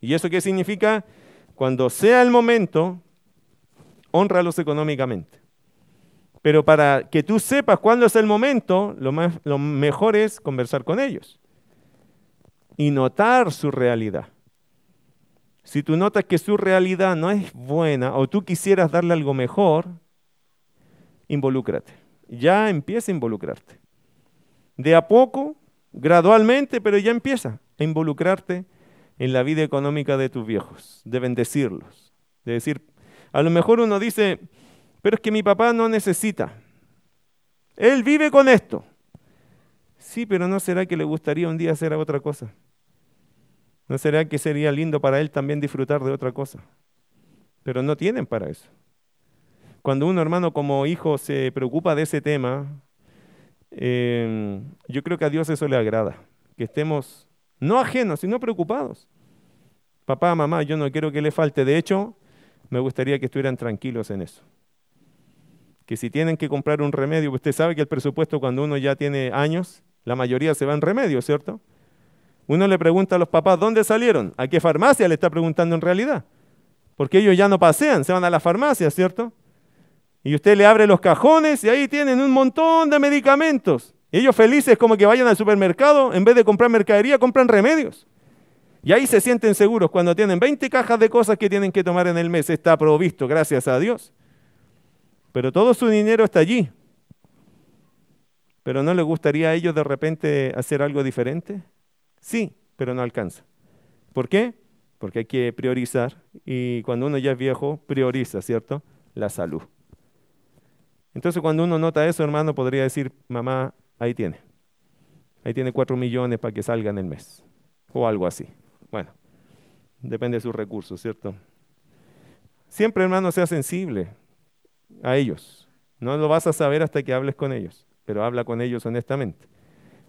¿Y eso qué significa? Cuando sea el momento, honralos económicamente. Pero para que tú sepas cuándo es el momento, lo, más, lo mejor es conversar con ellos y notar su realidad. Si tú notas que su realidad no es buena o tú quisieras darle algo mejor, involúcrate. Ya empieza a involucrarte. De a poco, gradualmente, pero ya empieza a involucrarte en la vida económica de tus viejos, de bendecirlos, de decir, a lo mejor uno dice, pero es que mi papá no necesita. Él vive con esto. Sí, pero ¿no será que le gustaría un día hacer otra cosa? ¿No será que sería lindo para él también disfrutar de otra cosa? Pero no tienen para eso. Cuando un hermano como hijo se preocupa de ese tema, eh, yo creo que a Dios eso le agrada, que estemos no ajenos, sino preocupados. Papá, mamá, yo no quiero que le falte. De hecho, me gustaría que estuvieran tranquilos en eso. Que si tienen que comprar un remedio, usted sabe que el presupuesto cuando uno ya tiene años, la mayoría se va en remedio, ¿cierto? Uno le pregunta a los papás, ¿dónde salieron? ¿A qué farmacia le está preguntando en realidad? Porque ellos ya no pasean, se van a la farmacia, ¿cierto? Y usted le abre los cajones y ahí tienen un montón de medicamentos. Ellos felices como que vayan al supermercado, en vez de comprar mercadería, compran remedios. Y ahí se sienten seguros cuando tienen 20 cajas de cosas que tienen que tomar en el mes. Está provisto, gracias a Dios. Pero todo su dinero está allí. ¿Pero no le gustaría a ellos de repente hacer algo diferente? Sí, pero no alcanza. ¿Por qué? Porque hay que priorizar y cuando uno ya es viejo, prioriza, ¿cierto? La salud. Entonces cuando uno nota eso, hermano, podría decir, mamá, ahí tiene. Ahí tiene cuatro millones para que salga en el mes. O algo así. Bueno, depende de sus recursos, ¿cierto? Siempre, hermano, sea sensible a ellos. No lo vas a saber hasta que hables con ellos, pero habla con ellos honestamente,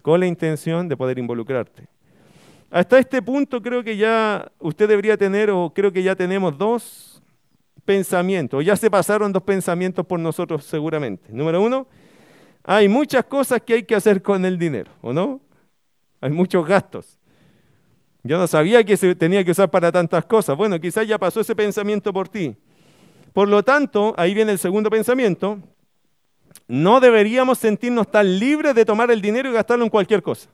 con la intención de poder involucrarte. Hasta este punto creo que ya usted debería tener, o creo que ya tenemos dos pensamientos, ya se pasaron dos pensamientos por nosotros seguramente. Número uno, hay muchas cosas que hay que hacer con el dinero, ¿o no? Hay muchos gastos. Yo no sabía que se tenía que usar para tantas cosas. Bueno, quizás ya pasó ese pensamiento por ti. Por lo tanto, ahí viene el segundo pensamiento. No deberíamos sentirnos tan libres de tomar el dinero y gastarlo en cualquier cosa.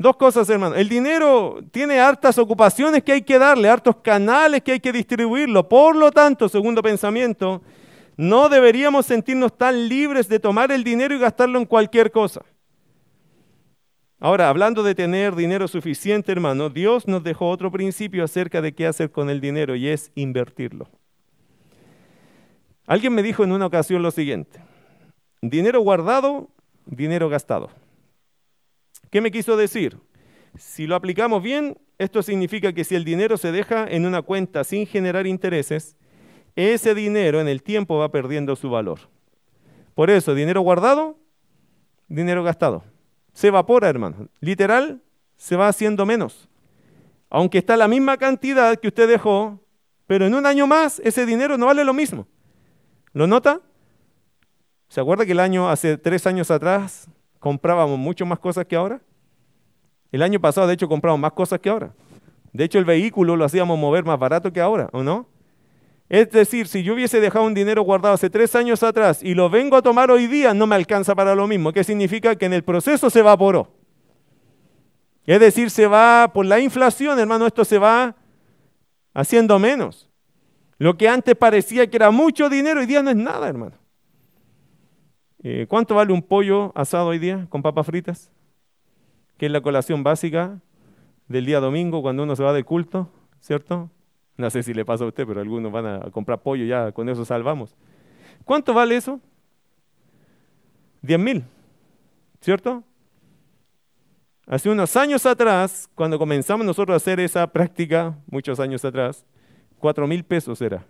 Dos cosas, hermano. El dinero tiene hartas ocupaciones que hay que darle, hartos canales que hay que distribuirlo. Por lo tanto, segundo pensamiento, no deberíamos sentirnos tan libres de tomar el dinero y gastarlo en cualquier cosa. Ahora, hablando de tener dinero suficiente, hermano, Dios nos dejó otro principio acerca de qué hacer con el dinero y es invertirlo. Alguien me dijo en una ocasión lo siguiente, dinero guardado, dinero gastado. ¿Qué me quiso decir? Si lo aplicamos bien, esto significa que si el dinero se deja en una cuenta sin generar intereses, ese dinero en el tiempo va perdiendo su valor. Por eso, dinero guardado, dinero gastado se evapora, hermano. Literal, se va haciendo menos. Aunque está la misma cantidad que usted dejó, pero en un año más ese dinero no vale lo mismo. ¿Lo nota? ¿Se acuerda que el año, hace tres años atrás, comprábamos mucho más cosas que ahora? El año pasado, de hecho, compramos más cosas que ahora. De hecho, el vehículo lo hacíamos mover más barato que ahora, ¿o no? Es decir, si yo hubiese dejado un dinero guardado hace tres años atrás y lo vengo a tomar hoy día, no me alcanza para lo mismo. ¿Qué significa? Que en el proceso se evaporó. Es decir, se va por la inflación, hermano, esto se va haciendo menos. Lo que antes parecía que era mucho dinero, hoy día no es nada, hermano. Eh, ¿Cuánto vale un pollo asado hoy día con papas fritas? Que es la colación básica del día domingo cuando uno se va de culto, ¿cierto? No sé si le pasa a usted, pero algunos van a comprar pollo, ya con eso salvamos. ¿Cuánto vale eso? 10 mil, ¿cierto? Hace unos años atrás, cuando comenzamos nosotros a hacer esa práctica, muchos años atrás, 4 mil pesos era.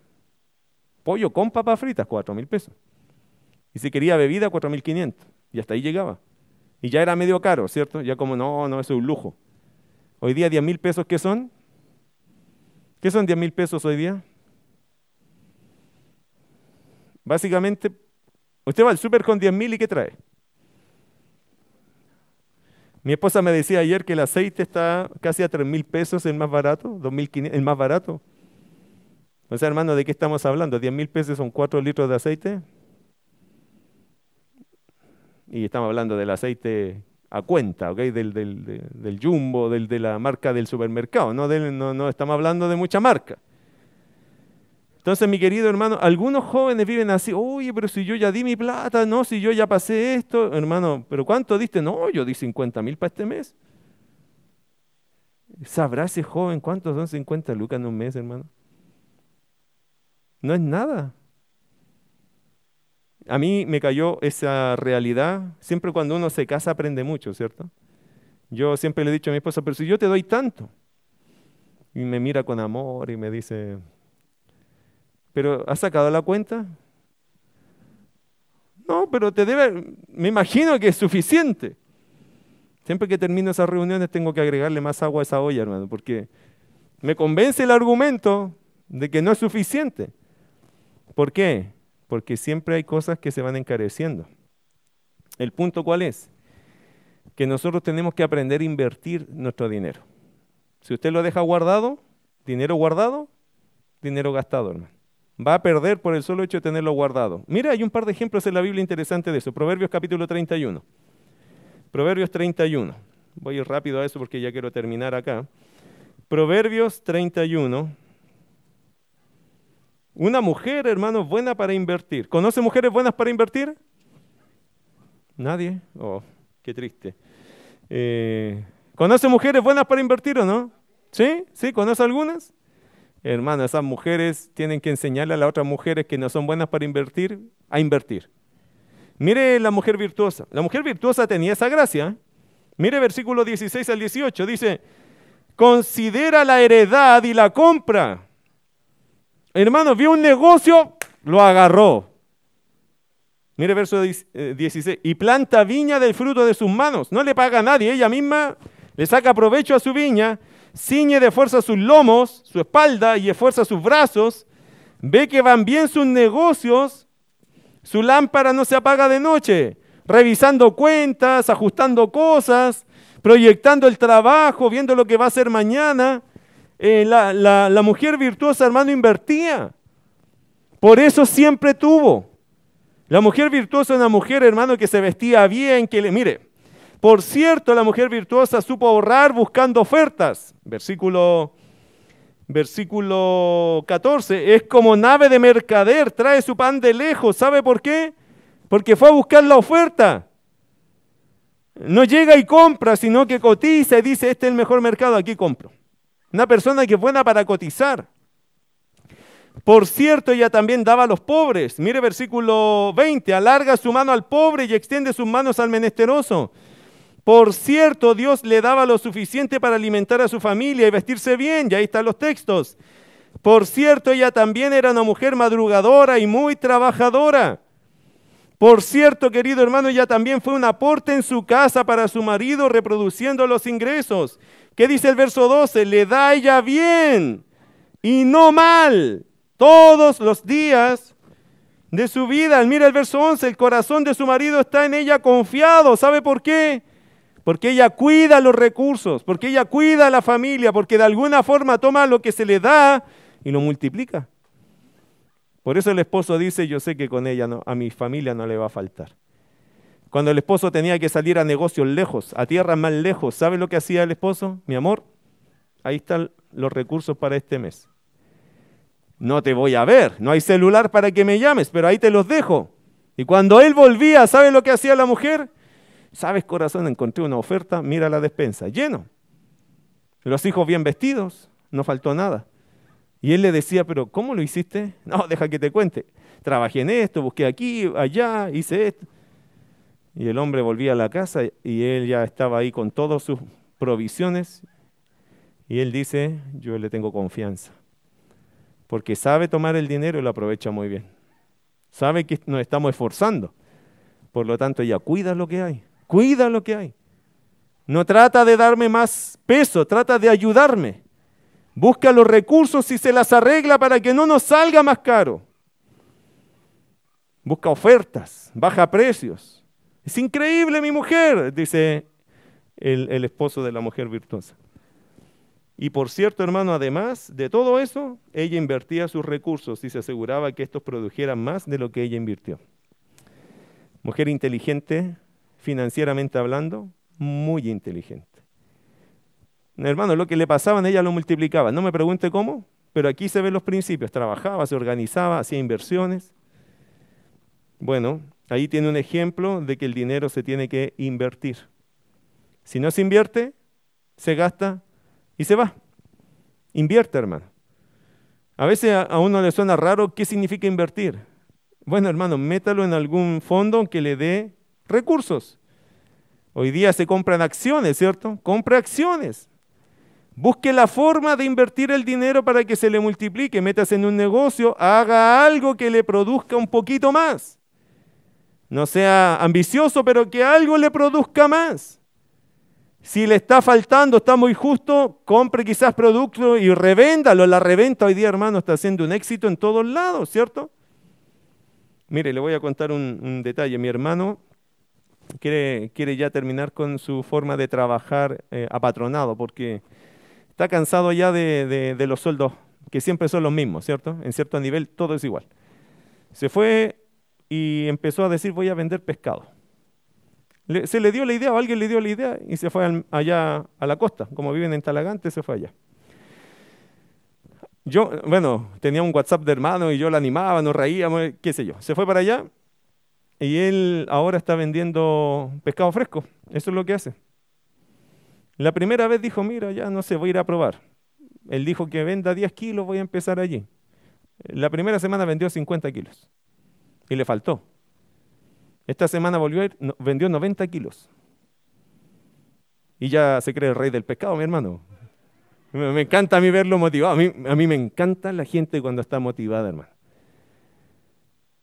Pollo con papas fritas, 4 mil pesos. Y si quería bebida, 4 mil 500. Y hasta ahí llegaba. Y ya era medio caro, ¿cierto? Ya como, no, no, eso es un lujo. Hoy día 10 mil pesos, ¿qué son? ¿Qué son 10 mil pesos hoy día? Básicamente, usted va al súper con 10 mil y ¿qué trae? Mi esposa me decía ayer que el aceite está casi a 3 mil pesos, el más barato, 2.500, el más barato. O sea, hermano, ¿de qué estamos hablando? 10 mil pesos son 4 litros de aceite. Y estamos hablando del aceite a cuenta, ¿ok? Del, del, jumbo, del, de la marca del supermercado, no, no, no estamos hablando de mucha marca. Entonces, mi querido hermano, algunos jóvenes viven así, oye, pero si yo ya di mi plata, no, si yo ya pasé esto, hermano, pero ¿cuánto diste? No, yo di 50 mil para este mes. ¿Sabrá ese joven cuántos son 50 lucas en un mes, hermano? No es nada. A mí me cayó esa realidad. Siempre cuando uno se casa aprende mucho, ¿cierto? Yo siempre le he dicho a mi esposa, pero si yo te doy tanto. Y me mira con amor y me dice, pero ¿has sacado la cuenta? No, pero te debe, me imagino que es suficiente. Siempre que termino esas reuniones tengo que agregarle más agua a esa olla, hermano, porque me convence el argumento de que no es suficiente. ¿Por qué? Porque siempre hay cosas que se van encareciendo. ¿El punto cuál es? Que nosotros tenemos que aprender a invertir nuestro dinero. Si usted lo deja guardado, dinero guardado, dinero gastado, hermano va a perder por el solo hecho de tenerlo guardado. Mira, hay un par de ejemplos en la Biblia interesantes de eso. Proverbios capítulo 31. Proverbios 31. Voy a ir rápido a eso porque ya quiero terminar acá. Proverbios 31. Una mujer, hermano, buena para invertir. ¿Conoce mujeres buenas para invertir? Nadie. Oh, qué triste. Eh, ¿Conoce mujeres buenas para invertir o no? ¿Sí? ¿Sí? ¿Conoce algunas? Hermano, esas mujeres tienen que enseñarle a las otras mujeres que no son buenas para invertir, a invertir. Mire la mujer virtuosa. La mujer virtuosa tenía esa gracia. Mire versículo 16 al 18. Dice, considera la heredad y la compra. Hermano, vio un negocio, lo agarró. Mire verso 16. Eh, y planta viña del fruto de sus manos. No le paga a nadie. Ella misma le saca provecho a su viña ciñe de fuerza sus lomos, su espalda y esfuerza sus brazos, ve que van bien sus negocios, su lámpara no se apaga de noche, revisando cuentas, ajustando cosas, proyectando el trabajo, viendo lo que va a hacer mañana. Eh, la, la mujer virtuosa, hermano, invertía. Por eso siempre tuvo. La mujer virtuosa es una mujer, hermano, que se vestía bien, que le, mire, por cierto, la mujer virtuosa supo ahorrar buscando ofertas. Versículo, versículo 14. Es como nave de mercader, trae su pan de lejos. ¿Sabe por qué? Porque fue a buscar la oferta. No llega y compra, sino que cotiza y dice, este es el mejor mercado, aquí compro. Una persona que es buena para cotizar. Por cierto, ella también daba a los pobres. Mire versículo 20, alarga su mano al pobre y extiende sus manos al menesteroso. Por cierto, Dios le daba lo suficiente para alimentar a su familia y vestirse bien, y ahí están los textos. Por cierto, ella también era una mujer madrugadora y muy trabajadora. Por cierto, querido hermano, ella también fue un aporte en su casa para su marido, reproduciendo los ingresos. ¿Qué dice el verso 12? Le da ella bien y no mal todos los días de su vida. Mira el verso 11, el corazón de su marido está en ella confiado. ¿Sabe por qué? porque ella cuida los recursos, porque ella cuida a la familia, porque de alguna forma toma lo que se le da y lo multiplica. Por eso el esposo dice, yo sé que con ella a mi familia no le va a faltar. Cuando el esposo tenía que salir a negocios lejos, a tierras más lejos, ¿sabe lo que hacía el esposo? Mi amor, ahí están los recursos para este mes. No te voy a ver, no hay celular para que me llames, pero ahí te los dejo. Y cuando él volvía, ¿sabe lo que hacía la mujer? ¿Sabes, corazón? Encontré una oferta, mira la despensa, lleno. Los hijos bien vestidos, no faltó nada. Y él le decía, pero ¿cómo lo hiciste? No, deja que te cuente. Trabajé en esto, busqué aquí, allá, hice esto. Y el hombre volvía a la casa y él ya estaba ahí con todas sus provisiones. Y él dice, yo le tengo confianza. Porque sabe tomar el dinero y lo aprovecha muy bien. Sabe que nos estamos esforzando. Por lo tanto, ella cuida lo que hay, cuida lo que hay. No trata de darme más peso, trata de ayudarme. Busca los recursos y se las arregla para que no nos salga más caro. Busca ofertas, baja precios. Es increíble mi mujer, dice el, el esposo de la mujer virtuosa. Y por cierto, hermano, además de todo eso, ella invertía sus recursos y se aseguraba que estos produjeran más de lo que ella invirtió. Mujer inteligente, financieramente hablando, muy inteligente. Hermano, lo que le pasaban, ella lo multiplicaba. No me pregunte cómo, pero aquí se ven los principios. Trabajaba, se organizaba, hacía inversiones. Bueno, ahí tiene un ejemplo de que el dinero se tiene que invertir. Si no se invierte, se gasta y se va. Invierte, hermano. A veces a uno le suena raro qué significa invertir. Bueno, hermano, métalo en algún fondo que le dé recursos. Hoy día se compran acciones, ¿cierto? Compra acciones. Busque la forma de invertir el dinero para que se le multiplique. Métase en un negocio, haga algo que le produzca un poquito más. No sea ambicioso, pero que algo le produzca más. Si le está faltando, está muy justo, compre quizás producto y revéndalo. La reventa hoy día, hermano, está siendo un éxito en todos lados, ¿cierto? Mire, le voy a contar un, detalle. Mi hermano quiere, quiere, ya terminar con su forma de trabajar eh, apatronado, porque está cansado ya de, los sueldos, que siempre son los mismos, ¿cierto? En cierto nivel todo es igual. Se fue y empezó a decir, voy a vender pescado. se le dio la idea, o alguien le dio la idea, y se fue allá a la costa. Como viven en Talagante, se fue allá. Yo, bueno, tenía un WhatsApp de hermano y yo lo animaba, nos reíamos, qué sé yo. Se fue para allá y él ahora está vendiendo pescado fresco. Eso es lo que hace. La primera vez dijo, mira, ya no sé, voy a ir a probar. Él dijo que venda 10 kilos, voy a empezar allí. La primera semana vendió 50 kilos y le faltó. Esta semana volvió a ir, vendió 90 kilos. Y ya se cree el rey del pescado, mi hermano. Me, encanta a mí verlo motivado. A mí, a mí me encanta la gente cuando está motivada, hermano.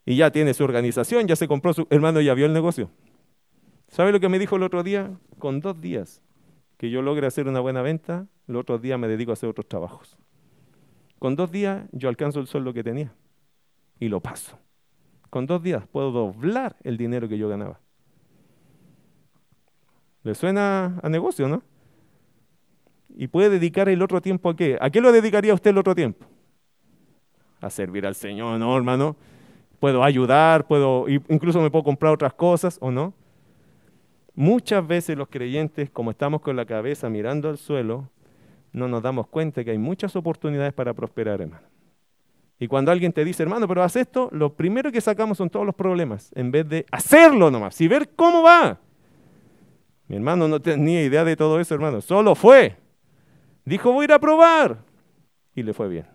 Y ya tiene su organización, ya se compró su... Hermano, ya vio el negocio. ¿Sabe lo que me dijo el otro día? Con dos días que yo logre hacer una buena venta, el otro día me dedico a hacer otros trabajos. Con dos días yo alcanzo el sueldo que tenía y lo paso. Con dos días puedo doblar el dinero que yo ganaba. ¿Le suena a negocio, no? Y puede dedicar el otro tiempo a qué? ¿A qué lo dedicaría usted el otro tiempo? A servir al Señor, ¿no, hermano? Puedo ayudar, puedo, incluso me puedo comprar otras cosas, ¿o no? Muchas veces los creyentes, como estamos con la cabeza mirando al suelo, no nos damos cuenta que hay muchas oportunidades para prosperar, hermano. Y cuando alguien te dice, hermano, pero haz esto, lo primero que sacamos son todos los problemas, en vez de hacerlo nomás y ver cómo va. Mi hermano no tenía idea de todo eso, hermano. Solo fue. Dijo, voy a ir a probar. Y le fue bien.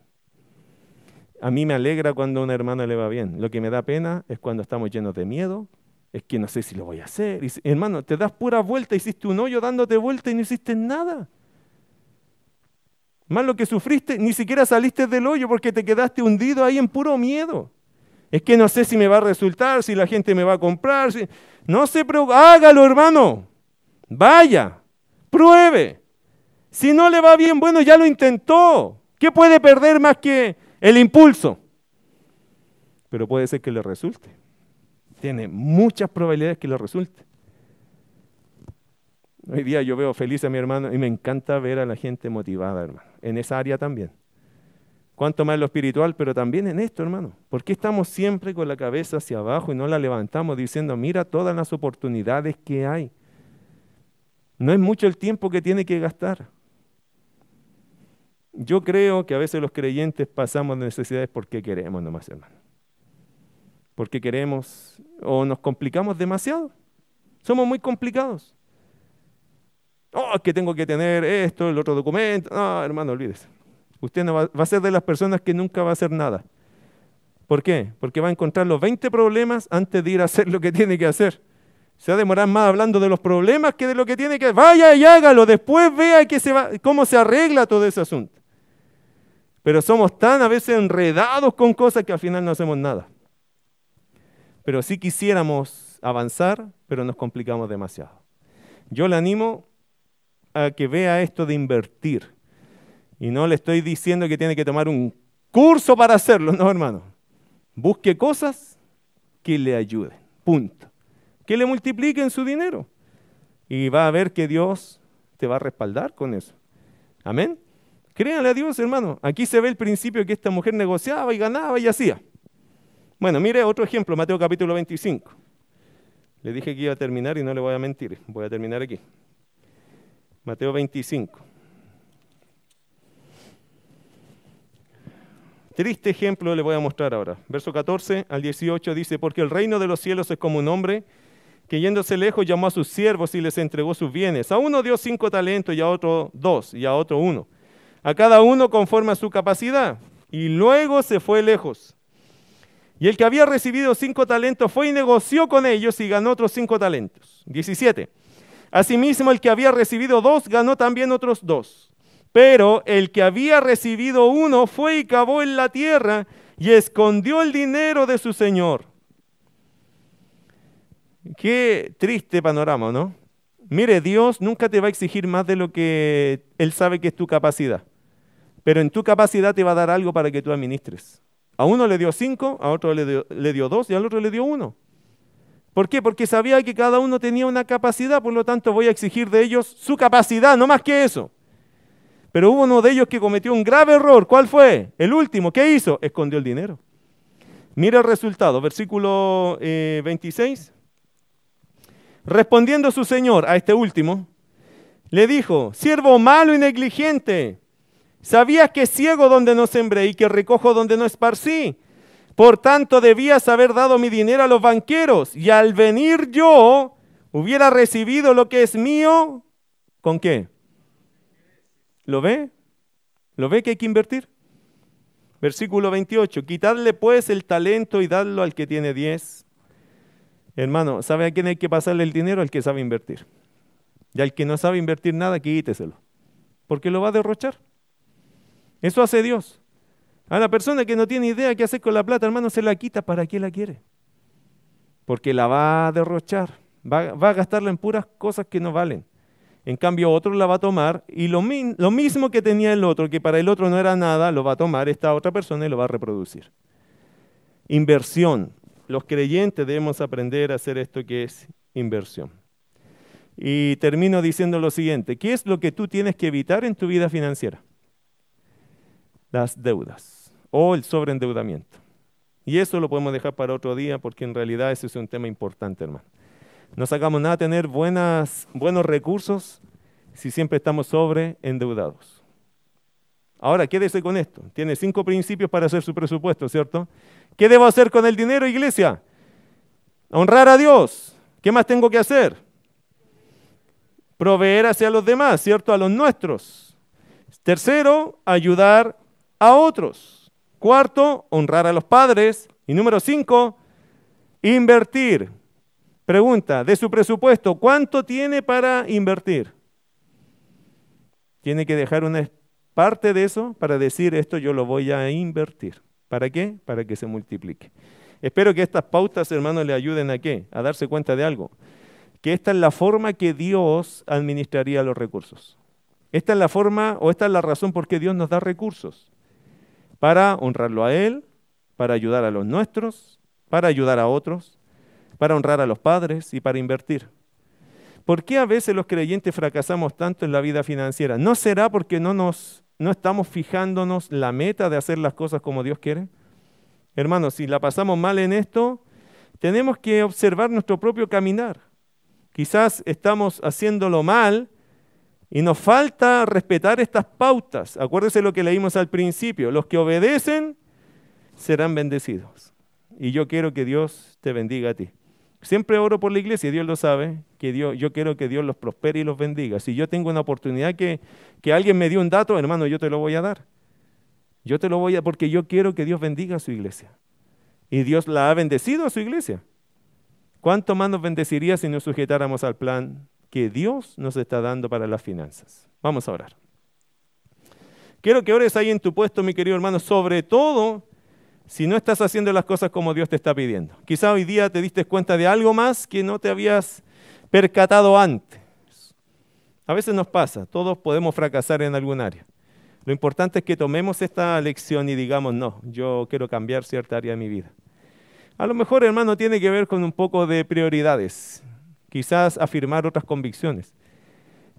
A mí me alegra cuando a una hermana le va bien. Lo que me da pena es cuando estamos llenos de miedo, es que no sé si lo voy a hacer. hermano, te das pura vuelta, hiciste un hoyo dándote vuelta y no hiciste nada. Más lo que sufriste, ni siquiera saliste del hoyo porque te quedaste hundido ahí en puro miedo. Es que no sé si me va a resultar, si la gente me va a comprar. No se preocupe, hágalo hermano. Vaya, pruebe. Si no le va bien, bueno, ya lo intentó. ¿Qué puede perder más que el impulso? Pero puede ser que le resulte tiene muchas probabilidades que lo resulte. Hoy día yo veo feliz a mi hermano y me encanta ver a la gente motivada, hermano, en esa área también. Cuanto más en lo espiritual, pero también en esto, hermano. ¿Por qué estamos siempre con la cabeza hacia abajo y no la levantamos diciendo, mira todas las oportunidades que hay? No es mucho el tiempo que tiene que gastar. Yo creo que a veces los creyentes pasamos necesidades porque queremos nomás, hermano porque queremos o nos complicamos demasiado. Somos muy complicados. Oh, que tengo que tener esto, el otro documento. No, hermano, olvídese. Usted no va, va, a ser de las personas que nunca va a hacer nada. ¿Por qué? Porque va a encontrar los 20 problemas antes de ir a hacer lo que tiene que hacer. Se va a demorar más hablando de los problemas que de lo que tiene que hacer. Vaya y hágalo, después vea que se va, cómo se arregla todo ese asunto. Pero somos tan a veces enredados con cosas que al final no hacemos nada. Pero si quisiéramos avanzar, pero nos complicamos demasiado. Yo le animo a que vea esto de invertir. Y no le estoy diciendo que tiene que tomar un curso para hacerlo, no, hermano. Busque cosas que le ayuden. Punto. Que le multipliquen su dinero. Y va a ver que Dios te va a respaldar con eso. Amén. Créanle a Dios, hermano. Aquí se ve el principio que esta mujer negociaba y ganaba y hacía. Bueno, mire otro ejemplo, Mateo capítulo 25. Le dije que iba a terminar y no le voy a mentir. Voy a terminar aquí. Mateo 25. Triste ejemplo le voy a mostrar ahora. Verso 14 al 18 dice, porque el reino de los cielos es como un hombre que yéndose lejos llamó a sus siervos y les entregó sus bienes. A uno dio cinco talentos y a otro dos y a otro uno. A cada uno conforme a su capacidad. Y luego se fue lejos. Y el que había recibido cinco talentos fue y negoció con ellos y ganó otros cinco talentos. 17. Asimismo, el que había recibido dos ganó también otros dos. Pero el que había recibido uno fue y cavó en la tierra y escondió el dinero de su señor. Qué triste panorama, ¿no? Mire, Dios nunca te va a exigir más de lo que Él sabe que es tu capacidad. Pero en tu capacidad te va a dar algo para que tú administres. A uno le dio cinco, a otro le dio, dos y al otro le dio uno. ¿Por qué? Porque sabía que cada uno tenía una capacidad, por lo tanto voy a exigir de ellos su capacidad, no más que eso. Pero hubo uno de ellos que cometió un grave error. ¿Cuál fue? El último. ¿Qué hizo? Escondió el dinero. Mira el resultado, versículo 26. Eh, Respondiendo su señor a este último, le dijo, siervo malo y negligente, sabías que ciego donde no sembré y que recojo donde no esparcí. Por tanto, debías haber dado mi dinero a los banqueros y al venir yo hubiera recibido lo que es mío. ¿Con qué? ¿Lo ve? ¿Lo ve que hay que invertir? Versículo 28. Quitadle pues el talento y dadlo al que tiene 10. Hermano, ¿sabe a quién hay que pasarle el dinero? Al que sabe invertir. Y al que no sabe invertir nada, quíteselo. Porque lo va a derrochar. Eso hace Dios. A la persona que no tiene idea qué hacer con la plata, hermano, se la quita. ¿Para qué la quiere? Porque la va a derrochar. Va, a gastarla en puras cosas que no valen. En cambio, otro la va a tomar y lo, lo mismo que tenía el otro, que para el otro no era nada, lo va a tomar esta otra persona y lo va a reproducir. Inversión. Los creyentes debemos aprender a hacer esto que es inversión. Y termino diciendo lo siguiente, ¿qué es lo que tú tienes que evitar en tu vida financiera? Las deudas o el sobreendeudamiento. Y eso lo podemos dejar para otro día porque en realidad ese es un tema importante, hermano. No sacamos nada tener buenas, buenos recursos si siempre estamos sobreendeudados. Ahora, quédese con esto. Tiene cinco principios para hacer su presupuesto, ¿cierto? ¿Qué debo hacer con el dinero, iglesia? Honrar a Dios. ¿Qué más tengo que hacer? Proveer hacia los demás, ¿cierto? A los nuestros. Tercero, ayudar a otros. Cuarto, honrar a los padres. Y número cinco, invertir. Pregunta, de su presupuesto, ¿cuánto tiene para invertir? Tiene que dejar una parte de eso para decir esto yo lo voy a invertir. ¿Para qué? Para que se multiplique. Espero que estas pautas, hermanos, le ayuden a qué? A darse cuenta de algo. Que esta es la forma que Dios administraría los recursos. Esta es la forma o esta es la razón por qué Dios nos da recursos para honrarlo a Él, para ayudar a los nuestros, para ayudar a otros, para honrar a los padres y para invertir. ¿Por qué a veces los creyentes fracasamos tanto en la vida financiera? ¿No será porque no, nos, no estamos fijándonos la meta de hacer las cosas como Dios quiere? Hermanos, si la pasamos mal en esto, tenemos que observar nuestro propio caminar. Quizás estamos haciéndolo mal y nos falta respetar estas pautas. Acuérdese lo que leímos al principio. Los que obedecen serán bendecidos. Y yo quiero que Dios te bendiga a ti. Siempre oro por la iglesia, Dios lo sabe, que Dios, yo quiero que Dios los prospere y los bendiga. Si yo tengo una oportunidad que, que alguien me dio un dato, hermano, yo te lo voy a dar. Yo te lo voy a, porque yo quiero que Dios bendiga a su iglesia. Y Dios la ha bendecido a su iglesia. ¿Cuánto más nos bendeciría si nos sujetáramos al plan que Dios nos está dando para las finanzas. Vamos a orar. Quiero que ores ahí en tu puesto, mi querido hermano, sobre todo si no estás haciendo las cosas como Dios te está pidiendo. Quizá hoy día te diste cuenta de algo más que no te habías percatado antes. A veces nos pasa, todos podemos fracasar en algún área. Lo importante es que tomemos esta lección y digamos, no, yo quiero cambiar cierta área de mi vida. A lo mejor, hermano, tiene que ver con un poco de prioridades, quizás afirmar otras convicciones,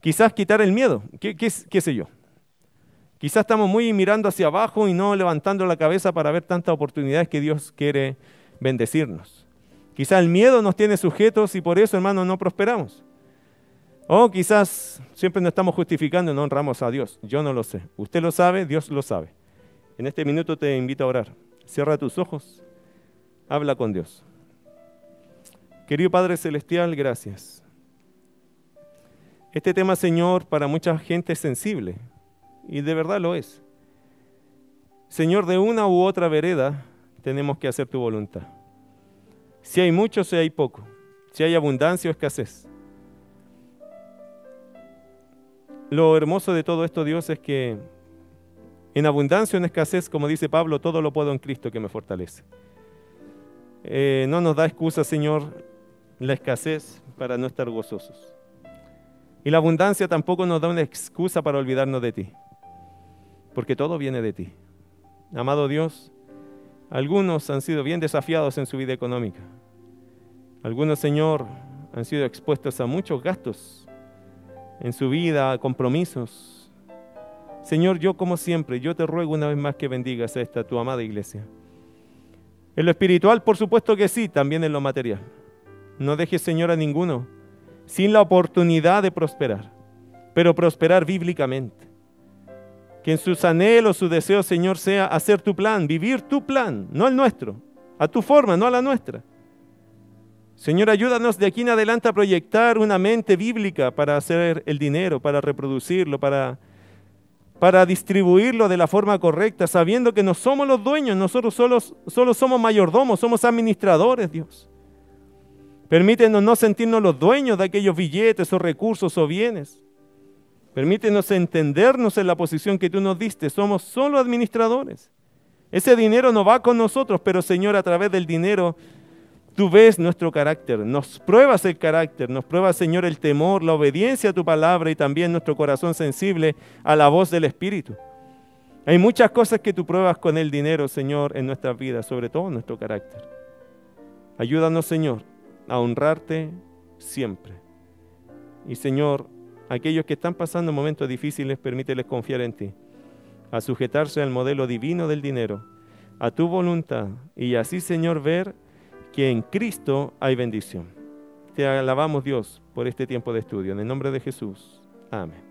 quizás quitar el miedo, qué, sé yo. Quizás estamos muy mirando hacia abajo y no levantando la cabeza para ver tantas oportunidades que Dios quiere bendecirnos. Quizás el miedo nos tiene sujetos y por eso, hermano, no prosperamos. O quizás siempre nos estamos justificando y no honramos a Dios. Yo no lo sé. Usted lo sabe, Dios lo sabe. En este minuto te invito a orar. Cierra tus ojos. Habla con Dios. Querido Padre Celestial, gracias. Este tema, Señor, para mucha gente es sensible. Y de verdad lo es. Señor, de una u otra vereda tenemos que hacer tu voluntad. Si hay mucho, si hay poco. Si hay abundancia o escasez. Lo hermoso de todo esto, Dios, es que en abundancia o en escasez, como dice Pablo, todo lo puedo en Cristo que me fortalece. Eh, no nos da excusa, Señor, la escasez para no estar gozosos. Y la abundancia tampoco nos da una excusa para olvidarnos de ti, porque todo viene de ti. Amado Dios, algunos han sido bien desafiados en su vida económica. Algunos, Señor, han sido expuestos a muchos gastos en su vida, compromisos. Señor, yo como siempre, yo te ruego una vez más que bendigas a esta tu amada iglesia. En lo espiritual, por supuesto que sí, también en lo material. No dejes, Señor, a ninguno sin la oportunidad de prosperar, pero prosperar bíblicamente. Que en sus anhelos, su deseo, Señor, sea hacer tu plan, vivir tu plan, no el nuestro, a tu forma, no a la nuestra. Señor, ayúdanos de aquí en adelante a proyectar una mente bíblica para hacer el dinero, para reproducirlo, para, para distribuirlo de la forma correcta, sabiendo que no somos los dueños, nosotros solo, solo somos mayordomos, somos administradores, Dios. Permítenos no sentirnos los dueños de aquellos billetes o recursos o bienes. Permítenos entendernos en la posición que tú nos diste. Somos solo administradores. Ese dinero no va con nosotros, pero Señor, a través del dinero Tú ves nuestro carácter, nos pruebas el carácter, nos pruebas, Señor, el temor, la obediencia a tu palabra y también nuestro corazón sensible a la voz del Espíritu. Hay muchas cosas que tú pruebas con el dinero, Señor, en nuestras vidas, sobre todo nuestro carácter. Ayúdanos, Señor, a honrarte siempre. Y, Señor, aquellos que están pasando momentos difíciles, permíteles confiar en ti, a sujetarse al modelo divino del dinero, a tu voluntad, y así, Señor, ver que en Cristo hay bendición. Te alabamos Dios por este tiempo de estudio. En el nombre de Jesús. Amén.